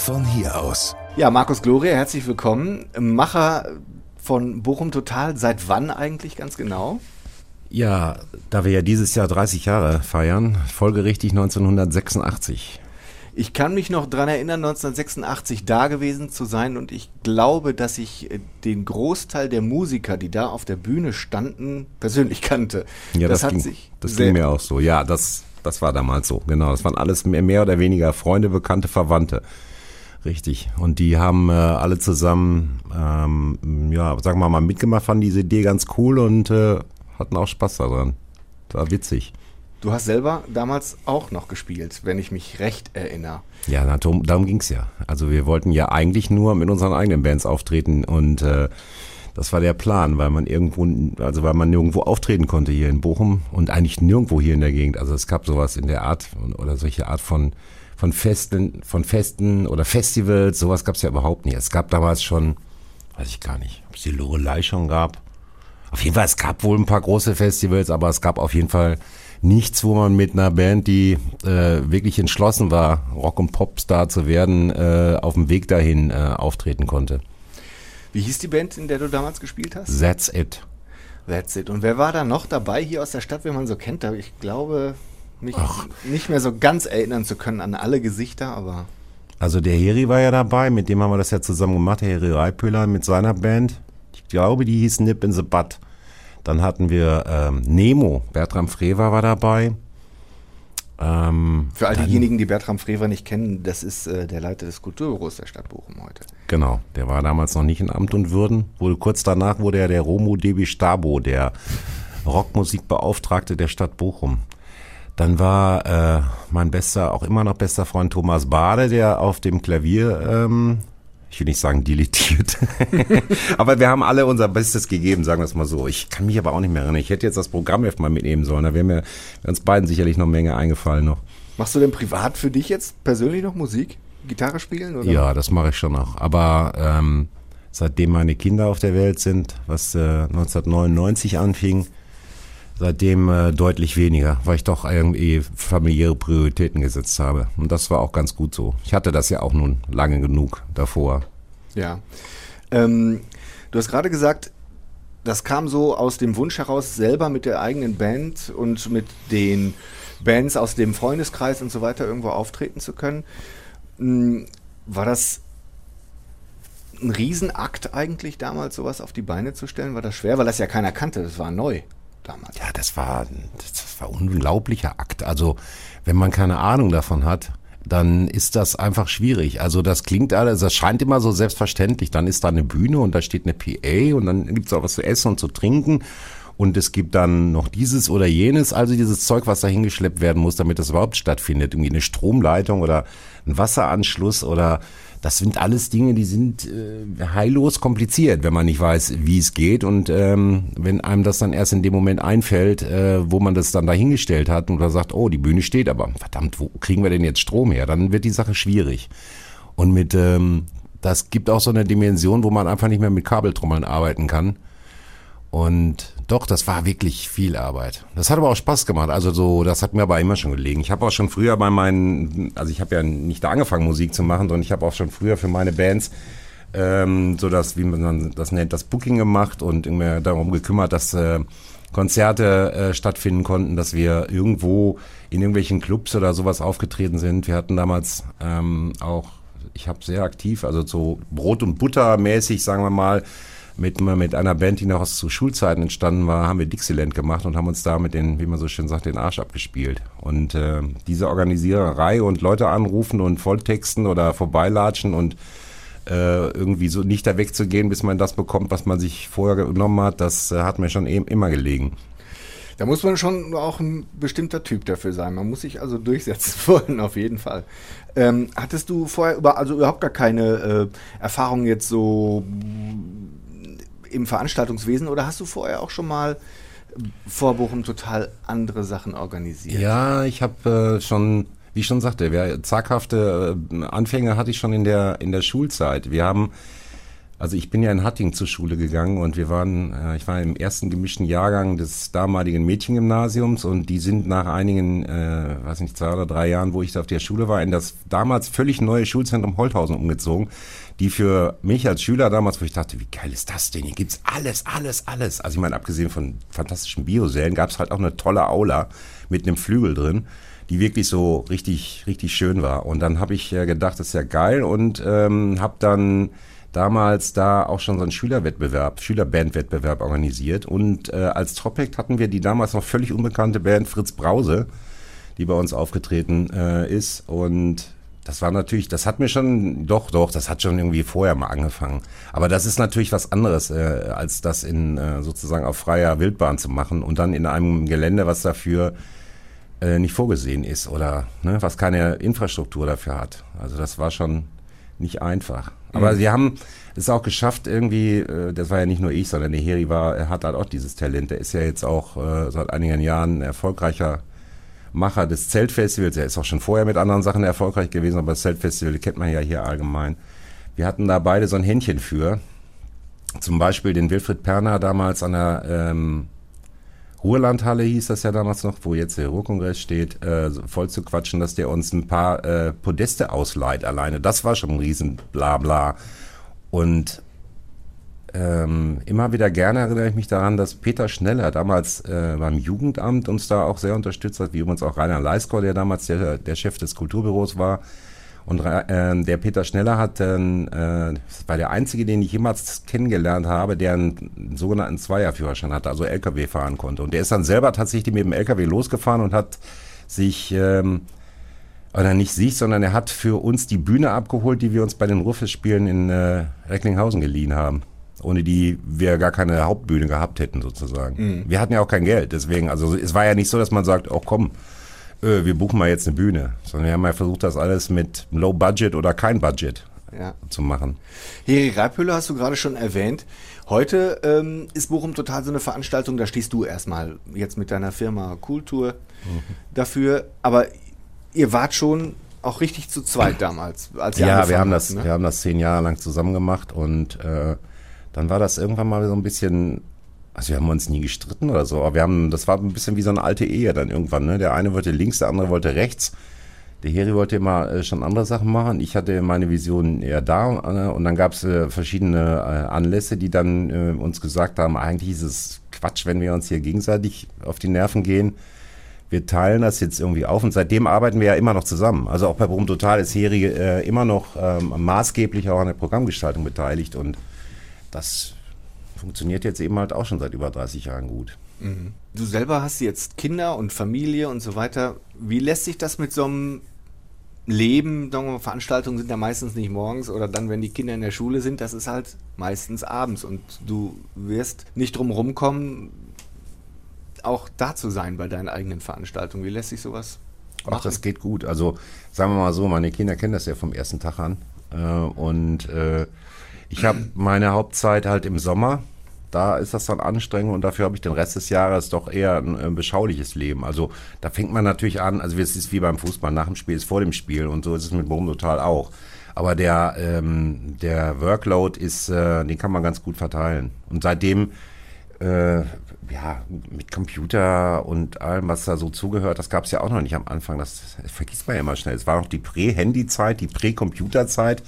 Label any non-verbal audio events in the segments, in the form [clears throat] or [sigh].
von hier aus. Ja, Markus Gloria, herzlich willkommen. Macher von Bochum Total. Seit wann eigentlich ganz genau? Ja, da wir ja dieses Jahr 30 Jahre feiern, folgerichtig 1986. Ich kann mich noch daran erinnern, 1986 da gewesen zu sein und ich glaube, dass ich äh, den Großteil der Musiker, die da auf der Bühne standen, persönlich kannte. Ja, das, das, ging, das ging mir auch so. Ja, das, das war damals so. Genau, das waren alles mehr oder weniger Freunde, Bekannte, Verwandte. Richtig. Und die haben äh, alle zusammen, ähm, ja, sagen wir mal, mitgemacht, fanden diese Idee ganz cool und äh, hatten auch Spaß daran. War witzig. Du hast selber damals auch noch gespielt, wenn ich mich recht erinnere. Ja, na, darum, darum ging es ja. Also wir wollten ja eigentlich nur mit unseren eigenen Bands auftreten und äh, das war der Plan, weil man irgendwo, also weil man nirgendwo auftreten konnte hier in Bochum und eigentlich nirgendwo hier in der Gegend. Also es gab sowas in der Art oder solche Art von von Festen, von Festen oder Festivals, sowas gab es ja überhaupt nicht. Es gab damals schon, weiß ich gar nicht, ob es die Lorelei schon gab. Auf jeden Fall, es gab wohl ein paar große Festivals, aber es gab auf jeden Fall nichts, wo man mit einer Band, die äh, wirklich entschlossen war, Rock- und Popstar zu werden, äh, auf dem Weg dahin äh, auftreten konnte. Wie hieß die Band, in der du damals gespielt hast? That's It. That's It. Und wer war da noch dabei hier aus der Stadt, wenn man so kennt? Ich glaube, mich Ach. nicht mehr so ganz erinnern zu können an alle Gesichter, aber. Also der Heri war ja dabei, mit dem haben wir das ja zusammen gemacht, der Heri Reipöhler mit seiner Band. Ich glaube, die hieß Nip in the Butt. Dann hatten wir ähm, Nemo, Bertram Frewer war dabei. Ähm, Für all diejenigen, die Bertram Frewer nicht kennen, das ist äh, der Leiter des Kulturbüros der Stadt Bochum heute. Genau, der war damals noch nicht in Amt und Würden. Wurde, kurz danach wurde er der Romo Debi Stabo, der Rockmusikbeauftragte der Stadt Bochum. Dann war äh, mein bester, auch immer noch bester Freund Thomas Bade, der auf dem Klavier, ähm, ich will nicht sagen dilettiert, [laughs] aber wir haben alle unser Bestes gegeben, sagen wir es mal so. Ich kann mich aber auch nicht mehr erinnern. Ich hätte jetzt das Programm mal mitnehmen sollen, da wäre mir wär uns beiden sicherlich noch eine Menge eingefallen noch. Machst du denn privat für dich jetzt persönlich noch Musik? Gitarre spielen? Oder? Ja, das mache ich schon noch. Aber ähm, seitdem meine Kinder auf der Welt sind, was äh, 1999 anfing, seitdem äh, deutlich weniger, weil ich doch irgendwie familiäre Prioritäten gesetzt habe. Und das war auch ganz gut so. Ich hatte das ja auch nun lange genug davor. Ja. Ähm, du hast gerade gesagt, das kam so aus dem Wunsch heraus, selber mit der eigenen Band und mit den Bands aus dem Freundeskreis und so weiter irgendwo auftreten zu können. Hm, war das ein Riesenakt eigentlich damals, sowas auf die Beine zu stellen? War das schwer? Weil das ja keiner kannte, das war neu damals. Ja, das war, das war ein unglaublicher Akt. Also, wenn man keine Ahnung davon hat, dann ist das einfach schwierig. Also das klingt alles, das scheint immer so selbstverständlich. Dann ist da eine Bühne und da steht eine PA und dann gibt es auch was zu essen und zu trinken. Und es gibt dann noch dieses oder jenes, also dieses Zeug, was da hingeschleppt werden muss, damit das überhaupt stattfindet. Irgendwie eine Stromleitung oder ein Wasseranschluss oder das sind alles Dinge, die sind äh, heillos kompliziert, wenn man nicht weiß, wie es geht. Und ähm, wenn einem das dann erst in dem Moment einfällt, äh, wo man das dann dahingestellt hat und da sagt, oh, die Bühne steht aber, verdammt, wo kriegen wir denn jetzt Strom her? Dann wird die Sache schwierig. Und mit, ähm, das gibt auch so eine Dimension, wo man einfach nicht mehr mit Kabeltrommeln arbeiten kann. Und doch, das war wirklich viel Arbeit. Das hat aber auch Spaß gemacht. Also so, das hat mir aber immer schon gelegen. Ich habe auch schon früher bei meinen, also ich habe ja nicht da angefangen Musik zu machen, sondern ich habe auch schon früher für meine Bands ähm, so das, wie man das nennt, das Booking gemacht und irgendwie darum gekümmert, dass äh, Konzerte äh, stattfinden konnten, dass wir irgendwo in irgendwelchen Clubs oder sowas aufgetreten sind. Wir hatten damals ähm, auch, ich habe sehr aktiv, also so Brot und Butter mäßig, sagen wir mal, mit, mit einer Band, die noch aus Schulzeiten entstanden war, haben wir Dixieland gemacht und haben uns da mit den, wie man so schön sagt, den Arsch abgespielt. Und äh, diese Organisiererei und Leute anrufen und Volltexten oder vorbeilatschen und äh, irgendwie so nicht da wegzugehen, bis man das bekommt, was man sich vorher genommen hat, das äh, hat mir schon eben immer gelegen. Da muss man schon auch ein bestimmter Typ dafür sein. Man muss sich also durchsetzen [laughs] wollen, auf jeden Fall. Ähm, hattest du vorher über, also überhaupt gar keine äh, Erfahrung jetzt so im Veranstaltungswesen oder hast du vorher auch schon mal vor Bochum total andere Sachen organisiert? Ja, ich habe äh, schon, wie ich schon sagte, wir, zaghafte äh, Anfänge hatte ich schon in der, in der Schulzeit. Wir haben Also ich bin ja in Hatting zur Schule gegangen und wir waren, äh, ich war im ersten gemischten Jahrgang des damaligen Mädchengymnasiums und die sind nach einigen, äh, weiß nicht, zwei oder drei Jahren, wo ich da auf der Schule war, in das damals völlig neue Schulzentrum Holthausen umgezogen, die für mich als Schüler damals, wo ich dachte, wie geil ist das denn? Hier gibt's alles, alles, alles. Also ich meine, abgesehen von fantastischen Biosälen, gab's halt auch eine tolle Aula mit einem Flügel drin die wirklich so richtig, richtig schön war. Und dann habe ich äh, gedacht, das ist ja geil und ähm, habe dann damals da auch schon so einen Schülerwettbewerb, Schülerbandwettbewerb organisiert. Und äh, als Topic hatten wir die damals noch völlig unbekannte Band Fritz Brause, die bei uns aufgetreten äh, ist. Und das war natürlich, das hat mir schon, doch, doch, das hat schon irgendwie vorher mal angefangen. Aber das ist natürlich was anderes, äh, als das in äh, sozusagen auf freier Wildbahn zu machen und dann in einem Gelände, was dafür äh, nicht vorgesehen ist oder ne, was keine Infrastruktur dafür hat. Also das war schon nicht einfach. Aber mhm. sie haben es auch geschafft, irgendwie, äh, das war ja nicht nur ich, sondern der Heri war, er hat halt auch dieses Talent. Der ist ja jetzt auch äh, seit einigen Jahren erfolgreicher Macher des Zeltfestivals. Er ist auch schon vorher mit anderen Sachen erfolgreich gewesen, aber das Zeltfestival kennt man ja hier allgemein. Wir hatten da beide so ein Händchen für. Zum Beispiel den Wilfried Perner damals an der ähm, Ruhrlandhalle hieß das ja damals noch, wo jetzt der Ruhrkongress steht, äh, voll zu quatschen, dass der uns ein paar äh, Podeste ausleiht alleine. Das war schon ein riesen Blabla. Und ähm, immer wieder gerne erinnere ich mich daran, dass Peter Schneller damals äh, beim Jugendamt uns da auch sehr unterstützt hat, wie übrigens auch Rainer Leiskor, der damals der, der Chef des Kulturbüros war. Und äh, der Peter Schneller hat dann, äh, das war der einzige, den ich jemals kennengelernt habe, der einen sogenannten Zweierführerschein hatte, also LKW fahren konnte. Und der ist dann selber tatsächlich mit dem LKW losgefahren und hat sich, ähm, oder nicht sich, sondern er hat für uns die Bühne abgeholt, die wir uns bei den Ruffes-Spielen in äh, Recklinghausen geliehen haben. Ohne die wir gar keine Hauptbühne gehabt hätten, sozusagen. Mhm. Wir hatten ja auch kein Geld, deswegen, also es war ja nicht so, dass man sagt, oh komm, äh, wir buchen mal jetzt eine Bühne, sondern wir haben ja versucht, das alles mit Low Budget oder kein Budget ja. zu machen. Heri Reibhüller hast du gerade schon erwähnt. Heute ähm, ist Bochum total so eine Veranstaltung, da stehst du erstmal jetzt mit deiner Firma Kultur mhm. dafür, aber ihr wart schon auch richtig zu zweit damals. Als ihr ja, wir haben, das, ne? wir haben das zehn Jahre lang zusammen gemacht und äh, dann war das irgendwann mal so ein bisschen also wir haben uns nie gestritten oder so, aber wir haben, das war ein bisschen wie so eine alte Ehe dann irgendwann. Ne? Der eine wollte links, der andere wollte rechts. Der Heri wollte immer äh, schon andere Sachen machen. Ich hatte meine Vision eher da äh, und dann gab es äh, verschiedene äh, Anlässe, die dann uns gesagt haben, eigentlich ist es Quatsch, wenn wir uns hier gegenseitig auf die Nerven gehen. Wir teilen das jetzt irgendwie auf und seitdem arbeiten wir ja immer noch zusammen. Also auch bei Brum Total ist Heri immer noch ähm, maßgeblich auch an der Programmgestaltung beteiligt und das funktioniert jetzt eben halt auch schon seit über 30 Jahren gut. Mhm. Du selber hast jetzt Kinder und Familie und so weiter. Wie lässt sich das mit so einem Leben, Veranstaltungen sind ja meistens nicht morgens oder dann, wenn die Kinder in der Schule sind, das ist halt meistens abends und du wirst nicht drum rumkommen, auch da zu sein bei deinen eigenen Veranstaltungen. Wie lässt sich sowas machen? Ach, das geht gut. Also sagen wir mal so, meine Kinder kennen das ja vom ersten Tag an äh, und äh, ich habe meine Hauptzeit halt im Sommer. Da ist das dann anstrengend und dafür habe ich den Rest des Jahres doch eher ein, ein beschauliches Leben. Also da fängt man natürlich an, also es ist wie beim Fußball, nach dem Spiel ist vor dem Spiel und so ist es mit Boom total auch. Aber der, ähm, der Workload ist, äh, den kann man ganz gut verteilen. Und seitdem, äh, ja, mit Computer und allem, was da so zugehört, das gab es ja auch noch nicht am Anfang. Das, das vergisst man ja immer schnell. Es war noch die Prä-Handy-Zeit, die Prä-Computer-Zeit.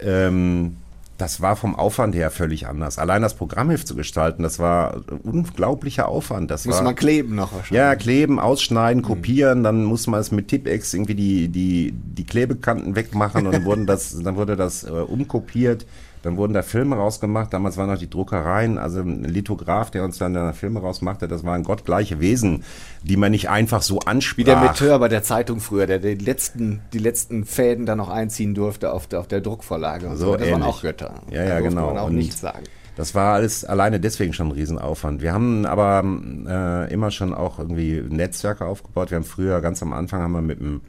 Ähm, das war vom Aufwand her völlig anders. Allein das Programmheft zu gestalten, das war unglaublicher Aufwand. Das muss war, man kleben noch wahrscheinlich. Ja, kleben, ausschneiden, mhm. kopieren, dann muss man es mit Tipex irgendwie die, die, die Klebekanten wegmachen und dann wurden das, dann wurde das äh, umkopiert. Dann wurden da Filme rausgemacht. Damals waren noch die Druckereien, also ein Lithograf, der uns dann da Filme rausmachte. Das waren gottgleiche Wesen, die man nicht einfach so ansprach. Wie der Metteur bei der Zeitung früher, der die letzten, die letzten Fäden da noch einziehen durfte auf der, auf der Druckvorlage. so, so. Das waren auch Götter. Ja, ja, genau. Man auch nichts sagen. Das war alles alleine deswegen schon ein Riesenaufwand. Wir haben aber äh, immer schon auch irgendwie Netzwerke aufgebaut. Wir haben früher, ganz am Anfang, haben wir mit dem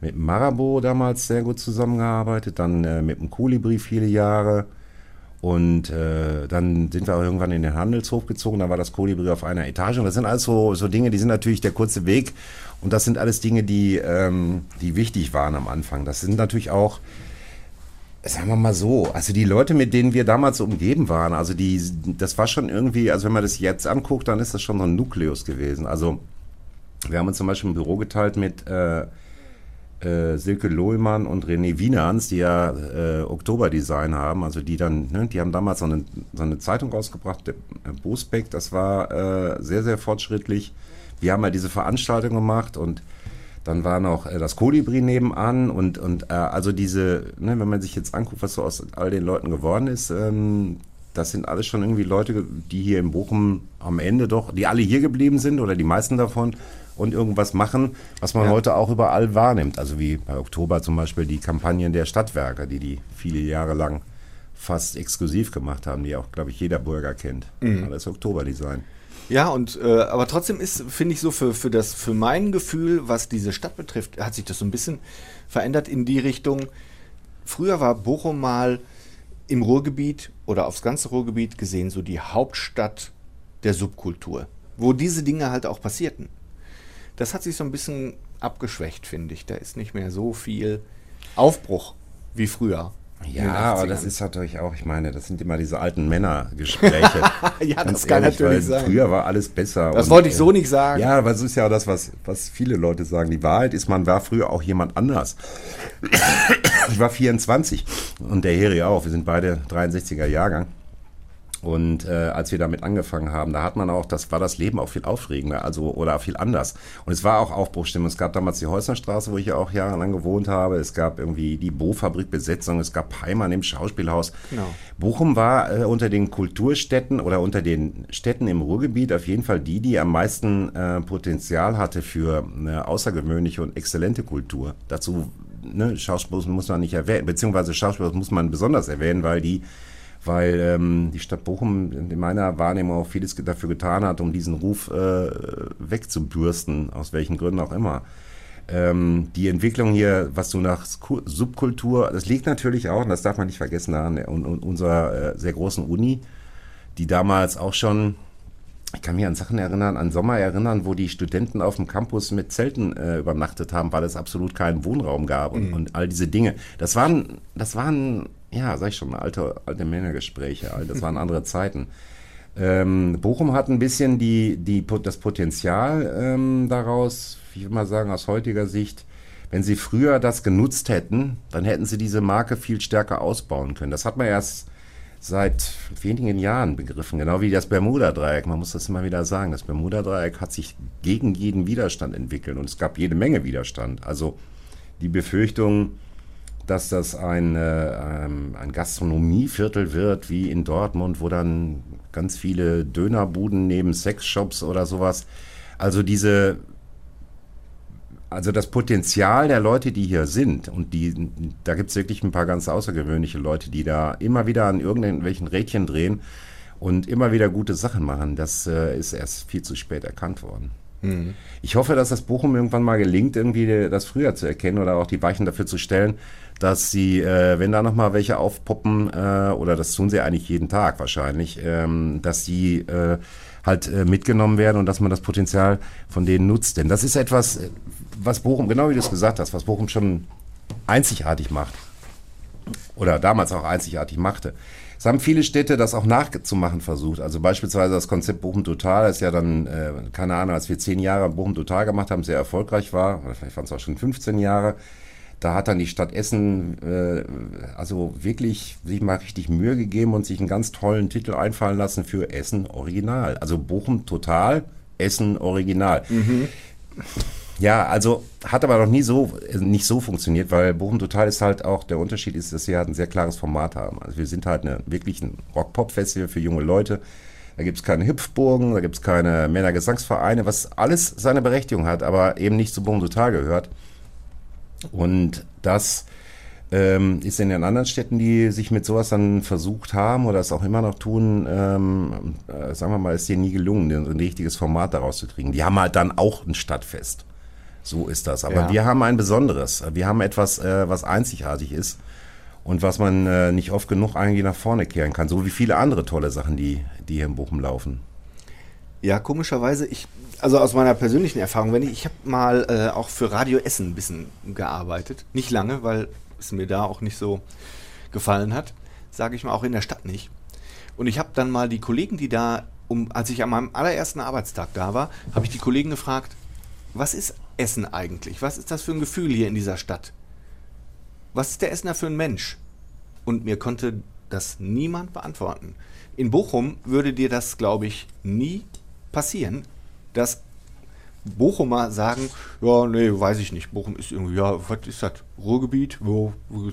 mit Marabou damals sehr gut zusammengearbeitet, dann äh, mit dem Kolibri viele Jahre. Und äh, dann sind wir irgendwann in den Handelshof gezogen, da war das Kolibri auf einer Etage. Und das sind alles so, so Dinge, die sind natürlich der kurze Weg. Und das sind alles Dinge, die, ähm, die wichtig waren am Anfang. Das sind natürlich auch sagen wir mal so, also die Leute, mit denen wir damals umgeben waren, also die, das war schon irgendwie, also wenn man das jetzt anguckt, dann ist das schon so ein Nukleus gewesen. Also wir haben uns zum Beispiel ein Büro geteilt mit äh, äh, Silke Lohlmann und René Wienerns, die ja äh, Oktoberdesign haben, also die dann, ne, die haben damals so eine, so eine Zeitung rausgebracht, der, äh, Bosbeck, das war äh, sehr, sehr fortschrittlich. Wir haben ja diese Veranstaltung gemacht und dann war noch äh, das Kolibri nebenan und, und äh, also diese, ne, wenn man sich jetzt anguckt, was so aus all den Leuten geworden ist, ähm, das sind alles schon irgendwie Leute, die hier in Bochum am Ende doch, die alle hier geblieben sind oder die meisten davon und irgendwas machen, was man ja. heute auch überall wahrnimmt. Also wie bei Oktober zum Beispiel die Kampagnen der Stadtwerke, die die viele Jahre lang fast exklusiv gemacht haben, die auch, glaube ich, jeder Bürger kennt. Mhm. Das Oktoberdesign. Ja, und äh, aber trotzdem ist, finde ich so, für, für, das, für mein Gefühl, was diese Stadt betrifft, hat sich das so ein bisschen verändert in die Richtung. Früher war Bochum mal im Ruhrgebiet oder aufs ganze Ruhrgebiet gesehen so die Hauptstadt der Subkultur, wo diese Dinge halt auch passierten. Das hat sich so ein bisschen abgeschwächt, finde ich. Da ist nicht mehr so viel Aufbruch wie früher. Ja, aber das ist natürlich auch, ich meine, das sind immer diese alten Männergespräche. [laughs] ja, das Ganz kann ehrlich, natürlich sein. Früher war alles besser. Das und, wollte ich so nicht sagen. Ja, aber es ist ja auch das, was, was viele Leute sagen. Die Wahrheit ist, man war früher auch jemand anders. ich war 24 und der Heri auch. Wir sind beide 63er Jahrgang. Und äh, als wir damit angefangen haben, da hat man auch, das war das Leben auch viel aufregender, also oder viel anders. Und es war auch Aufbruchstimmung. Es gab damals die Häusnerstraße, wo ich ja auch jahrelang gewohnt habe. Es gab irgendwie die Bo-Fabrik-Besetzung, es gab Heimann im Schauspielhaus. Genau. Bochum war äh, unter den Kulturstädten oder unter den Städten im Ruhrgebiet auf jeden Fall die, die am meisten äh, Potenzial hatte für eine außergewöhnliche und exzellente Kultur. Dazu ne, Schauspiel muss man nicht erwähnen, beziehungsweise Schauspiel muss man besonders erwähnen, weil die weil ähm, die Stadt Bochum in meiner Wahrnehmung auch vieles dafür getan hat, um diesen Ruf äh, wegzubürsten, aus welchen Gründen auch immer. Ähm, die Entwicklung hier, was du nach Subkultur, das liegt natürlich auch, und das darf man nicht vergessen, an unserer äh, sehr großen Uni, die damals auch schon ich kann mich an Sachen erinnern, an Sommer erinnern, wo die Studenten auf dem Campus mit Zelten äh, übernachtet haben, weil es absolut keinen Wohnraum gab und, mhm. und, all diese Dinge. Das waren, das waren ja, sag ich schon, alte, alte Männergespräche, das waren andere Zeiten. Ähm, Bochum hat ein bisschen die, die, das Potenzial ähm, daraus, ich will mal sagen, aus heutiger Sicht, wenn sie früher das genutzt hätten, dann hätten sie diese Marke viel stärker ausbauen können. Das hat man erst seit wenigen Jahren begriffen, genau wie das Bermuda-Dreieck. Man muss das immer wieder sagen. Das Bermuda-Dreieck hat sich gegen jeden Widerstand entwickelt und es gab jede Menge Widerstand. Also die Befürchtung, dass das ein, äh, ähm, ein Gastronomieviertel wird, wie in Dortmund, wo dann ganz viele Dönerbuden neben Sexshops oder sowas. Also diese, also das Potenzial der Leute, die hier sind, und die, da gibt es wirklich ein paar ganz außergewöhnliche Leute, die da immer wieder an irgendwelchen Rädchen drehen und immer wieder gute Sachen machen, das äh, ist erst viel zu spät erkannt worden. Mhm. Ich hoffe, dass das Bochum irgendwann mal gelingt, irgendwie das früher zu erkennen oder auch die Weichen dafür zu stellen, dass sie, äh, wenn da nochmal welche aufpoppen, äh, oder das tun sie eigentlich jeden Tag wahrscheinlich, ähm, dass die äh, halt äh, mitgenommen werden und dass man das Potenzial von denen nutzt. Denn das ist etwas, was Bochum, genau wie du es gesagt hast, was Bochum schon einzigartig macht. Oder damals auch einzigartig machte. Es haben viele Städte das auch nachzumachen versucht. Also beispielsweise das Konzept Bochum Total ist ja dann, äh, keine Ahnung, als wir zehn Jahre Bochum Total gemacht haben, sehr erfolgreich war, oder vielleicht waren es auch schon 15 Jahre, da hat dann die Stadt Essen äh, also wirklich sich mal richtig Mühe gegeben und sich einen ganz tollen Titel einfallen lassen für Essen Original. Also Bochum total, Essen Original. Mhm. Ja, also hat aber noch nie so nicht so funktioniert, weil Bochum Total ist halt auch der Unterschied ist, dass wir halt ein sehr klares Format haben. Also wir sind halt eine, wirklich ein Rock-Pop-Festival für junge Leute. Da gibt es keine Hüpfburgen, da gibt es keine Männergesangsvereine, was alles seine Berechtigung hat, aber eben nicht zu Bochum Total gehört. Und das ähm, ist in den anderen Städten, die sich mit sowas dann versucht haben oder es auch immer noch tun, ähm, äh, sagen wir mal, ist dir nie gelungen, ein richtiges Format daraus zu kriegen. Die haben halt dann auch ein Stadtfest. So ist das. Aber ja. wir haben ein besonderes. Wir haben etwas, äh, was einzigartig ist und was man äh, nicht oft genug eigentlich nach vorne kehren kann. So wie viele andere tolle Sachen, die, die hier in Bochum laufen. Ja, komischerweise, ich also aus meiner persönlichen Erfahrung, wenn ich, ich habe mal äh, auch für Radio Essen ein bisschen gearbeitet. Nicht lange, weil es mir da auch nicht so gefallen hat, sage ich mal auch in der Stadt nicht. Und ich habe dann mal die Kollegen, die da, um, als ich an meinem allerersten Arbeitstag da war, habe ich die Kollegen gefragt, was ist Essen eigentlich? Was ist das für ein Gefühl hier in dieser Stadt? Was ist der Essener für ein Mensch? Und mir konnte das niemand beantworten. In Bochum würde dir das, glaube ich, nie passieren, dass Bochumer sagen, ja, nee, weiß ich nicht. Bochum ist irgendwie, ja, was ist das? Ruhrgebiet? Wo, wo,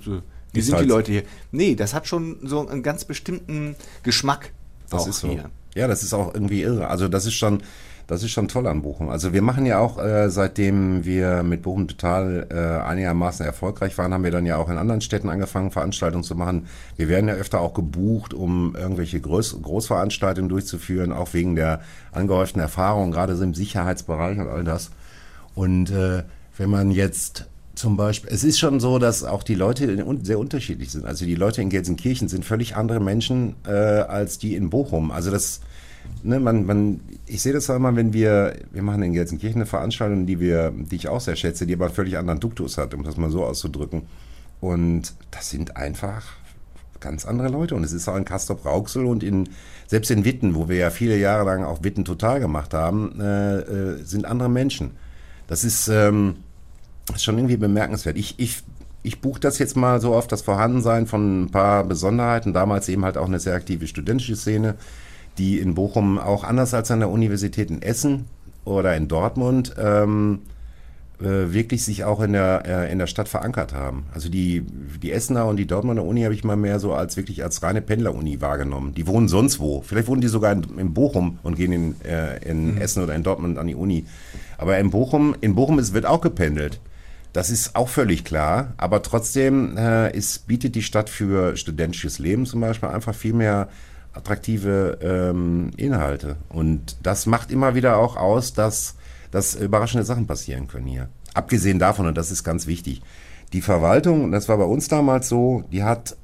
wie sind halt die Leute hier? Nee, das hat schon so einen ganz bestimmten Geschmack. Das ist so. Hier. Ja, das ist auch irgendwie irre. Also das ist schon, das ist schon toll an Bochum. Also wir machen ja auch, äh, seitdem wir mit Bochum total äh, einigermaßen erfolgreich waren, haben wir dann ja auch in anderen Städten angefangen, Veranstaltungen zu machen. Wir werden ja öfter auch gebucht, um irgendwelche Groß Großveranstaltungen durchzuführen, auch wegen der angehäuften Erfahrung, gerade so im Sicherheitsbereich und all das. Und äh, wenn man jetzt zum Beispiel, es ist schon so, dass auch die Leute sehr unterschiedlich sind. Also die Leute in Gelsenkirchen sind völlig andere Menschen äh, als die in Bochum. Also das ne, man, man, ich sehe das immer, wenn wir, wir machen in Gelsenkirchen eine Veranstaltung, die wir, die ich auch sehr schätze, die aber einen völlig anderen Duktus hat, um das mal so auszudrücken. Und das sind einfach ganz andere Leute. Und es ist auch in Castrop Rauxel und in, selbst in Witten, wo wir ja viele Jahre lang auch Witten total gemacht haben, äh, äh, sind andere Menschen. Das ist, ähm, ist schon irgendwie bemerkenswert. Ich, ich, ich buche das jetzt mal so auf das Vorhandensein von ein paar Besonderheiten. Damals eben halt auch eine sehr aktive studentische Szene die in Bochum auch anders als an der Universität in Essen oder in Dortmund ähm, äh, wirklich sich auch in der, äh, in der Stadt verankert haben. Also die, die Essener und die Dortmunder Uni habe ich mal mehr so als wirklich als reine Pendleruni wahrgenommen. Die wohnen sonst wo. Vielleicht wohnen die sogar in, in Bochum und gehen in, äh, in mhm. Essen oder in Dortmund an die Uni. Aber in Bochum, in Bochum ist, wird auch gependelt. Das ist auch völlig klar, aber trotzdem äh, ist, bietet die Stadt für studentisches Leben zum Beispiel einfach viel mehr attraktive ähm, Inhalte. Und das macht immer wieder auch aus, dass, dass überraschende Sachen passieren können hier. Abgesehen davon, und das ist ganz wichtig, die Verwaltung, und das war bei uns damals so, die hat,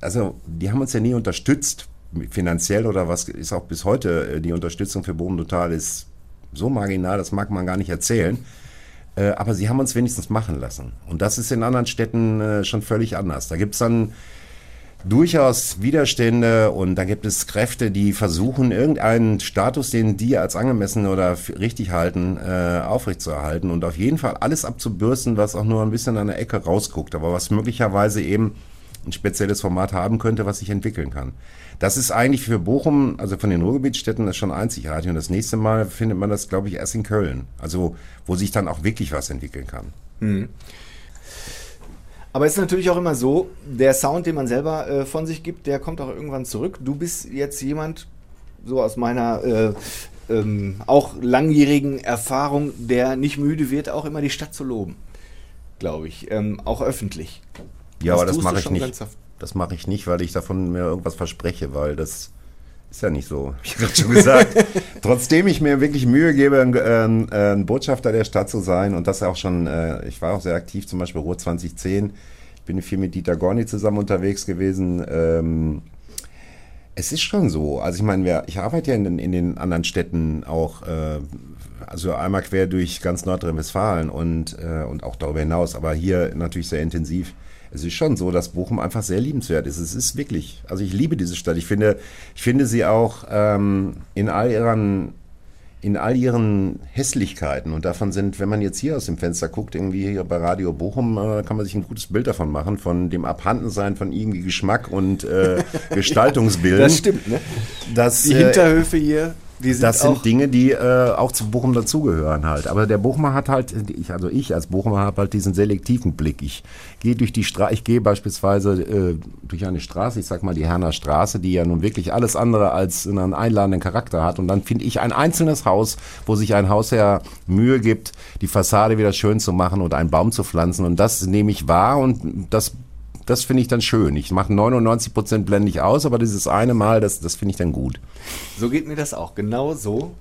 also die haben uns ja nie unterstützt, finanziell oder was, ist auch bis heute äh, die Unterstützung für Boden Total ist so marginal, das mag man gar nicht erzählen. Äh, aber sie haben uns wenigstens machen lassen. Und das ist in anderen Städten äh, schon völlig anders. Da gibt es dann durchaus Widerstände und da gibt es Kräfte, die versuchen, irgendeinen Status, den die als angemessen oder richtig halten, äh, aufrechtzuerhalten und auf jeden Fall alles abzubürsten, was auch nur ein bisschen an der Ecke rausguckt, aber was möglicherweise eben ein spezielles Format haben könnte, was sich entwickeln kann. Das ist eigentlich für Bochum, also von den Ruhrgebietsstädten, das schon einzigartig. Und das nächste Mal findet man das, glaube ich, erst in Köln. Also, wo sich dann auch wirklich was entwickeln kann. Mhm. Aber es ist natürlich auch immer so, der Sound, den man selber äh, von sich gibt, der kommt auch irgendwann zurück. Du bist jetzt jemand, so aus meiner äh, ähm, auch langjährigen Erfahrung, der nicht müde wird, auch immer die Stadt zu loben. Glaube ich. Ähm, auch öffentlich. Ja, das aber das mache ich nicht. Das mache ich nicht, weil ich davon mir irgendwas verspreche, weil das ist ja nicht so, [laughs] wie gerade schon gesagt. [laughs] Trotzdem ich mir wirklich Mühe gebe, ein, ein, ein, Botschafter der Stadt zu sein und das auch schon, äh, ich war auch sehr aktiv, zum Beispiel Ruhr 2010. Ich bin viel mit Dieter Gorni zusammen unterwegs gewesen. Ähm, es ist schon so. Also ich meine, ich arbeite ja in, in den anderen Städten auch, äh, also einmal quer durch ganz Nordrhein-Westfalen und, äh, und auch darüber hinaus, aber hier natürlich sehr intensiv es ist schon so, dass Bochum einfach sehr liebenswert ist. Es ist wirklich, also ich liebe diese Stadt. Ich finde, ich finde sie auch ähm, in all ihren in all ihren Hässlichkeiten und davon sind, wenn man jetzt hier aus dem Fenster guckt, irgendwie hier bei Radio Bochum, äh, kann man sich ein gutes Bild davon machen, von dem Abhandensein von irgendwie Geschmack und äh, [laughs] Gestaltungsbild. Das stimmt, ne? Das, Die Hinterhöfe hier sind das sind Dinge, die äh, auch zu Bochum dazugehören halt. Aber der Bochumer hat halt, ich, also ich als Bochumer habe halt diesen selektiven Blick. Ich gehe durch die Straße, ich gehe beispielsweise äh, durch eine Straße, ich sag mal die Herner Straße, die ja nun wirklich alles andere als einen einladenden Charakter hat. Und dann finde ich ein einzelnes Haus, wo sich ein Hausherr Mühe gibt, die Fassade wieder schön zu machen und einen Baum zu pflanzen. Und das nehme ich wahr und das das finde ich dann schön. Ich mache 99 Prozent blende ich aus, aber dieses eine Mal, das, das finde ich dann gut. So geht mir das auch. Genau so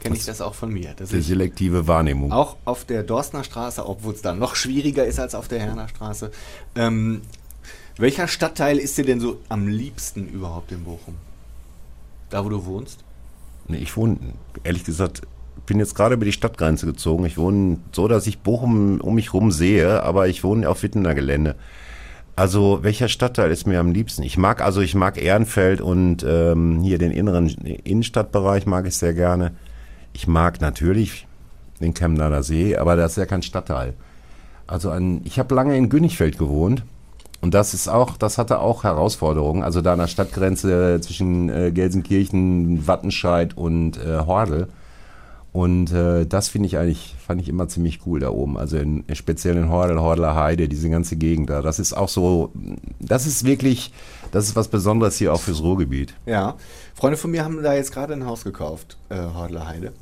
kenne ich das auch von mir. Das die selektive Wahrnehmung. Auch auf der Dorstner Straße, obwohl es da noch schwieriger ist als auf der Herner Straße. Ähm, welcher Stadtteil ist dir denn so am liebsten überhaupt in Bochum? Da, wo du wohnst? Nee, ich wohne, ehrlich gesagt, bin jetzt gerade über die Stadtgrenze gezogen. Ich wohne so, dass ich Bochum um mich rum sehe, aber ich wohne auf Wittener Gelände. Also welcher Stadtteil ist mir am liebsten? Ich mag also ich mag Ehrenfeld und ähm, hier den inneren Innenstadtbereich mag ich sehr gerne. Ich mag natürlich den Chemnader See, aber das ist ja kein Stadtteil. Also ein, ich habe lange in Günnigfeld gewohnt und das ist auch, das hatte auch Herausforderungen. Also da an der Stadtgrenze zwischen äh, Gelsenkirchen, Wattenscheid und äh, Hordel. Und äh, das finde ich eigentlich, fand ich immer ziemlich cool da oben. Also in, speziell in Hordel, Hordeler Heide, diese ganze Gegend da. Das ist auch so, das ist wirklich, das ist was Besonderes hier auch fürs Ruhrgebiet. Ja, Freunde von mir haben da jetzt gerade ein Haus gekauft, äh, Hordeler Heide.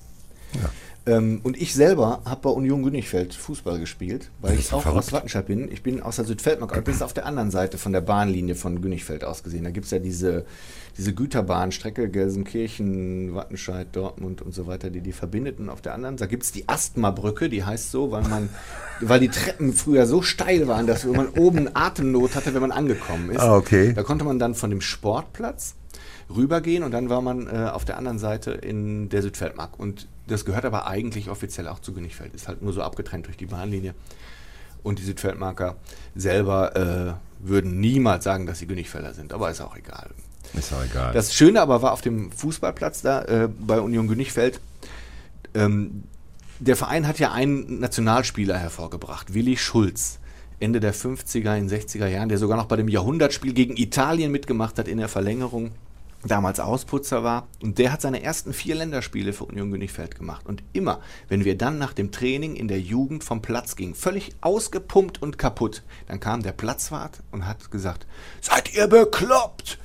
Ja. Ähm, und ich selber habe bei Union Günnigfeld Fußball gespielt, weil ich auch verrückt. aus Wattenscheid bin. Ich bin aus der Südfeldmark, das ist auf der anderen Seite von der Bahnlinie von Günnigfeld aus gesehen. Da gibt es ja diese, diese Güterbahnstrecke Gelsenkirchen, Wattenscheid, Dortmund und so weiter, die die verbindet. Und auf der anderen Seite gibt es die Asthma-Brücke, die heißt so, weil man, weil die Treppen früher so steil waren, dass man oben Atemnot hatte, wenn man angekommen ist. Ah, okay. Da konnte man dann von dem Sportplatz rübergehen und dann war man äh, auf der anderen Seite in der Südfeldmark. Und das gehört aber eigentlich offiziell auch zu Günnigfeld. Ist halt nur so abgetrennt durch die Bahnlinie. Und die Südfeldmarker selber äh, würden niemals sagen, dass sie Günnigfelder sind, aber ist auch egal. Ist auch egal. Das Schöne aber war auf dem Fußballplatz da äh, bei Union Günnigfeld, ähm, der Verein hat ja einen Nationalspieler hervorgebracht, Willi Schulz. Ende der 50er, in 60er Jahren, der sogar noch bei dem Jahrhundertspiel gegen Italien mitgemacht hat in der Verlängerung damals Ausputzer war. Und der hat seine ersten vier Länderspiele für Union Günnigfeld gemacht. Und immer, wenn wir dann nach dem Training in der Jugend vom Platz gingen, völlig ausgepumpt und kaputt, dann kam der Platzwart und hat gesagt, seid ihr bekloppt?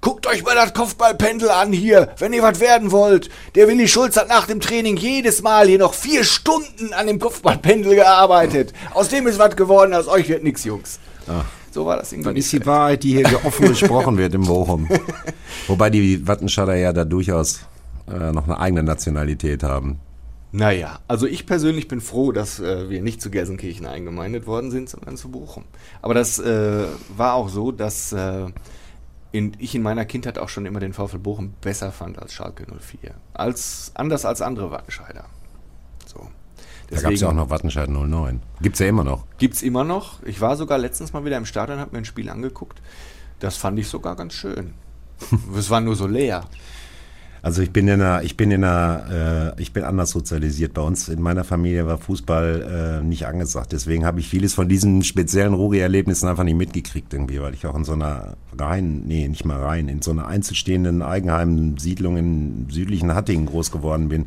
Guckt euch mal das Kopfballpendel an hier, wenn ihr was werden wollt. Der Willi Schulz hat nach dem Training jedes Mal hier noch vier Stunden an dem Kopfballpendel gearbeitet. Aus dem ist was geworden, aus euch wird nichts, Jungs. Ach. So war das irgendwie. Das ist die Wahrheit, die hier offen [laughs] gesprochen wird im Bochum. Wobei die Wattenscheider ja da durchaus äh, noch eine eigene Nationalität haben. Naja, also ich persönlich bin froh, dass äh, wir nicht zu Gelsenkirchen eingemeindet worden sind, sondern zu Bochum. Aber das äh, war auch so, dass äh, in, ich in meiner Kindheit auch schon immer den VfL Bochum besser fand als Schalke 04. Als, anders als andere Wattenscheider. So. Deswegen, da gab es ja auch noch Wattenscheid 09. Gibt es ja immer noch. Gibt es immer noch. Ich war sogar letztens mal wieder im Stadion und habe mir ein Spiel angeguckt. Das fand ich sogar ganz schön. [laughs] es war nur so leer. Also ich bin in einer, ich bin in einer, äh, ich bin anders sozialisiert. Bei uns in meiner Familie war Fußball äh, nicht angesagt. Deswegen habe ich vieles von diesen speziellen Ruri-Erlebnissen einfach nicht mitgekriegt irgendwie, weil ich auch in so einer rein, nee, nicht mal rein, in so einer einzelstehenden Eigenheim-Siedlung im südlichen Hattingen groß geworden bin.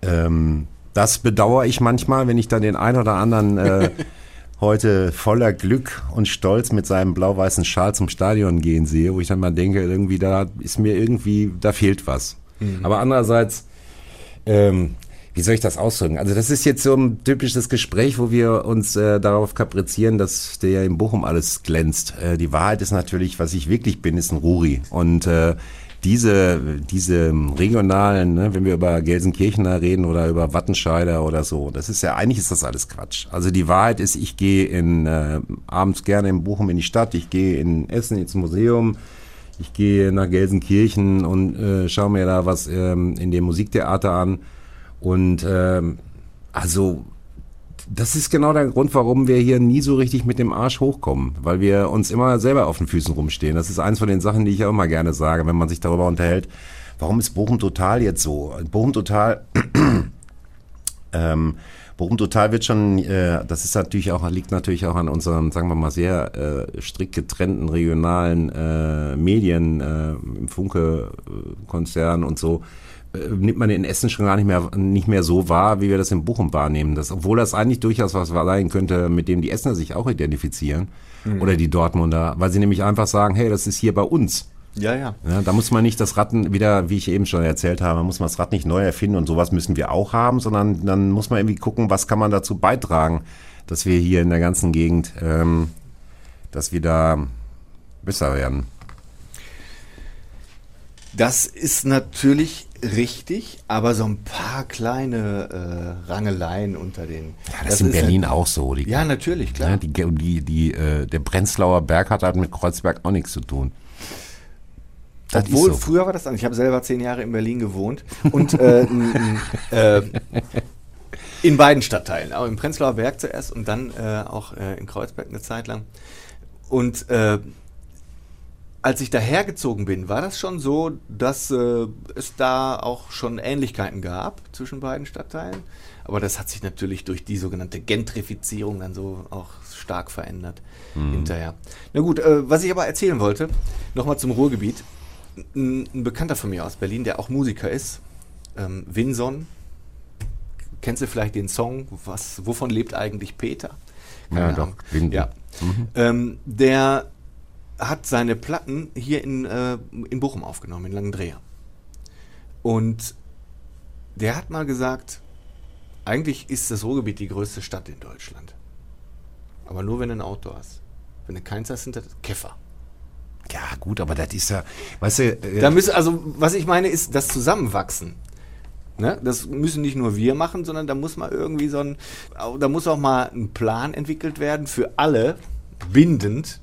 Ähm, das bedauere ich manchmal, wenn ich dann den einen oder anderen äh, [laughs] heute voller Glück und Stolz mit seinem blau-weißen Schal zum Stadion gehen sehe, wo ich dann mal denke, irgendwie da ist mir irgendwie, da fehlt was. Mhm. Aber andererseits, ähm, wie soll ich das ausdrücken? Also das ist jetzt so ein typisches Gespräch, wo wir uns äh, darauf kaprizieren, dass der in Bochum alles glänzt. Äh, die Wahrheit ist natürlich, was ich wirklich bin, ist ein Ruri. Und äh, diese, diese regionalen, ne, wenn wir über Gelsenkirchener reden oder über Wattenscheider oder so, das ist ja, eigentlich ist das alles Quatsch. Also die Wahrheit ist, ich gehe in, äh, abends gerne in Bochum in die Stadt, ich gehe in Essen ins Museum, ich gehe nach Gelsenkirchen und äh, schaue mir da was ähm, in dem Musiktheater an. Und ähm, also das ist genau der Grund, warum wir hier nie so richtig mit dem Arsch hochkommen, weil wir uns immer selber auf den Füßen rumstehen. Das ist eins von den Sachen, die ich auch immer gerne sage, wenn man sich darüber unterhält. Warum ist Bochum Total jetzt so? Bochum Total, [clears throat] ähm, Bochum Total wird schon, äh, das ist natürlich auch, liegt natürlich auch an unseren, sagen wir mal, sehr äh, strikt getrennten regionalen äh, Medien, äh, im Funke-Konzern und so äh, nimmt man in Essen schon gar nicht mehr, nicht mehr so wahr, wie wir das in Bochum wahrnehmen. Das, obwohl das eigentlich durchaus was sein könnte, mit dem die Essener sich auch identifizieren. Mhm. Oder die Dortmunder, weil sie nämlich einfach sagen, hey, das ist hier bei uns. Ja, ja, ja. Da muss man nicht das Ratten wieder, wie ich eben schon erzählt habe, muss man das Rad nicht neu erfinden und sowas müssen wir auch haben, sondern dann muss man irgendwie gucken, was kann man dazu beitragen, dass wir hier in der ganzen Gegend, ähm, dass wir da besser werden. Das ist natürlich richtig, aber so ein paar kleine äh, Rangeleien unter den. Ja, das, das ist in Berlin halt, auch so. Die, ja, natürlich, klar. Ja, die, die, die, äh, der Prenzlauer Berg hat halt mit Kreuzberg auch nichts zu tun. Das Obwohl, so. früher war das dann. Ich habe selber zehn Jahre in Berlin gewohnt und äh, äh, [laughs] in beiden Stadtteilen, auch im Prenzlauer Berg zuerst und dann äh, auch äh, in Kreuzberg eine Zeit lang. Und als ich dahergezogen bin, war das schon so, dass äh, es da auch schon Ähnlichkeiten gab zwischen beiden Stadtteilen. Aber das hat sich natürlich durch die sogenannte Gentrifizierung dann so auch stark verändert mhm. hinterher. Na gut, äh, was ich aber erzählen wollte, nochmal zum Ruhrgebiet. Ein, ein, Bekannter von mir aus Berlin, der auch Musiker ist, ähm, Winson. Kennst du vielleicht den Song, was, wovon lebt eigentlich Peter? Keine ja, Ahnung. doch. Ja. Mhm. Ähm, der hat seine Platten hier in, äh, in Bochum aufgenommen, in Langendreher. Und der hat mal gesagt, eigentlich ist das Ruhrgebiet die größte Stadt in Deutschland. Aber nur wenn du ein Auto hast. Wenn du keins hast, sind das Käfer. Ja, gut, aber das ist ja, weißt du. Äh, da müssen, also, was ich meine, ist das Zusammenwachsen. Ne? Das müssen nicht nur wir machen, sondern da muss mal irgendwie so ein, da muss auch mal ein Plan entwickelt werden für alle, bindend,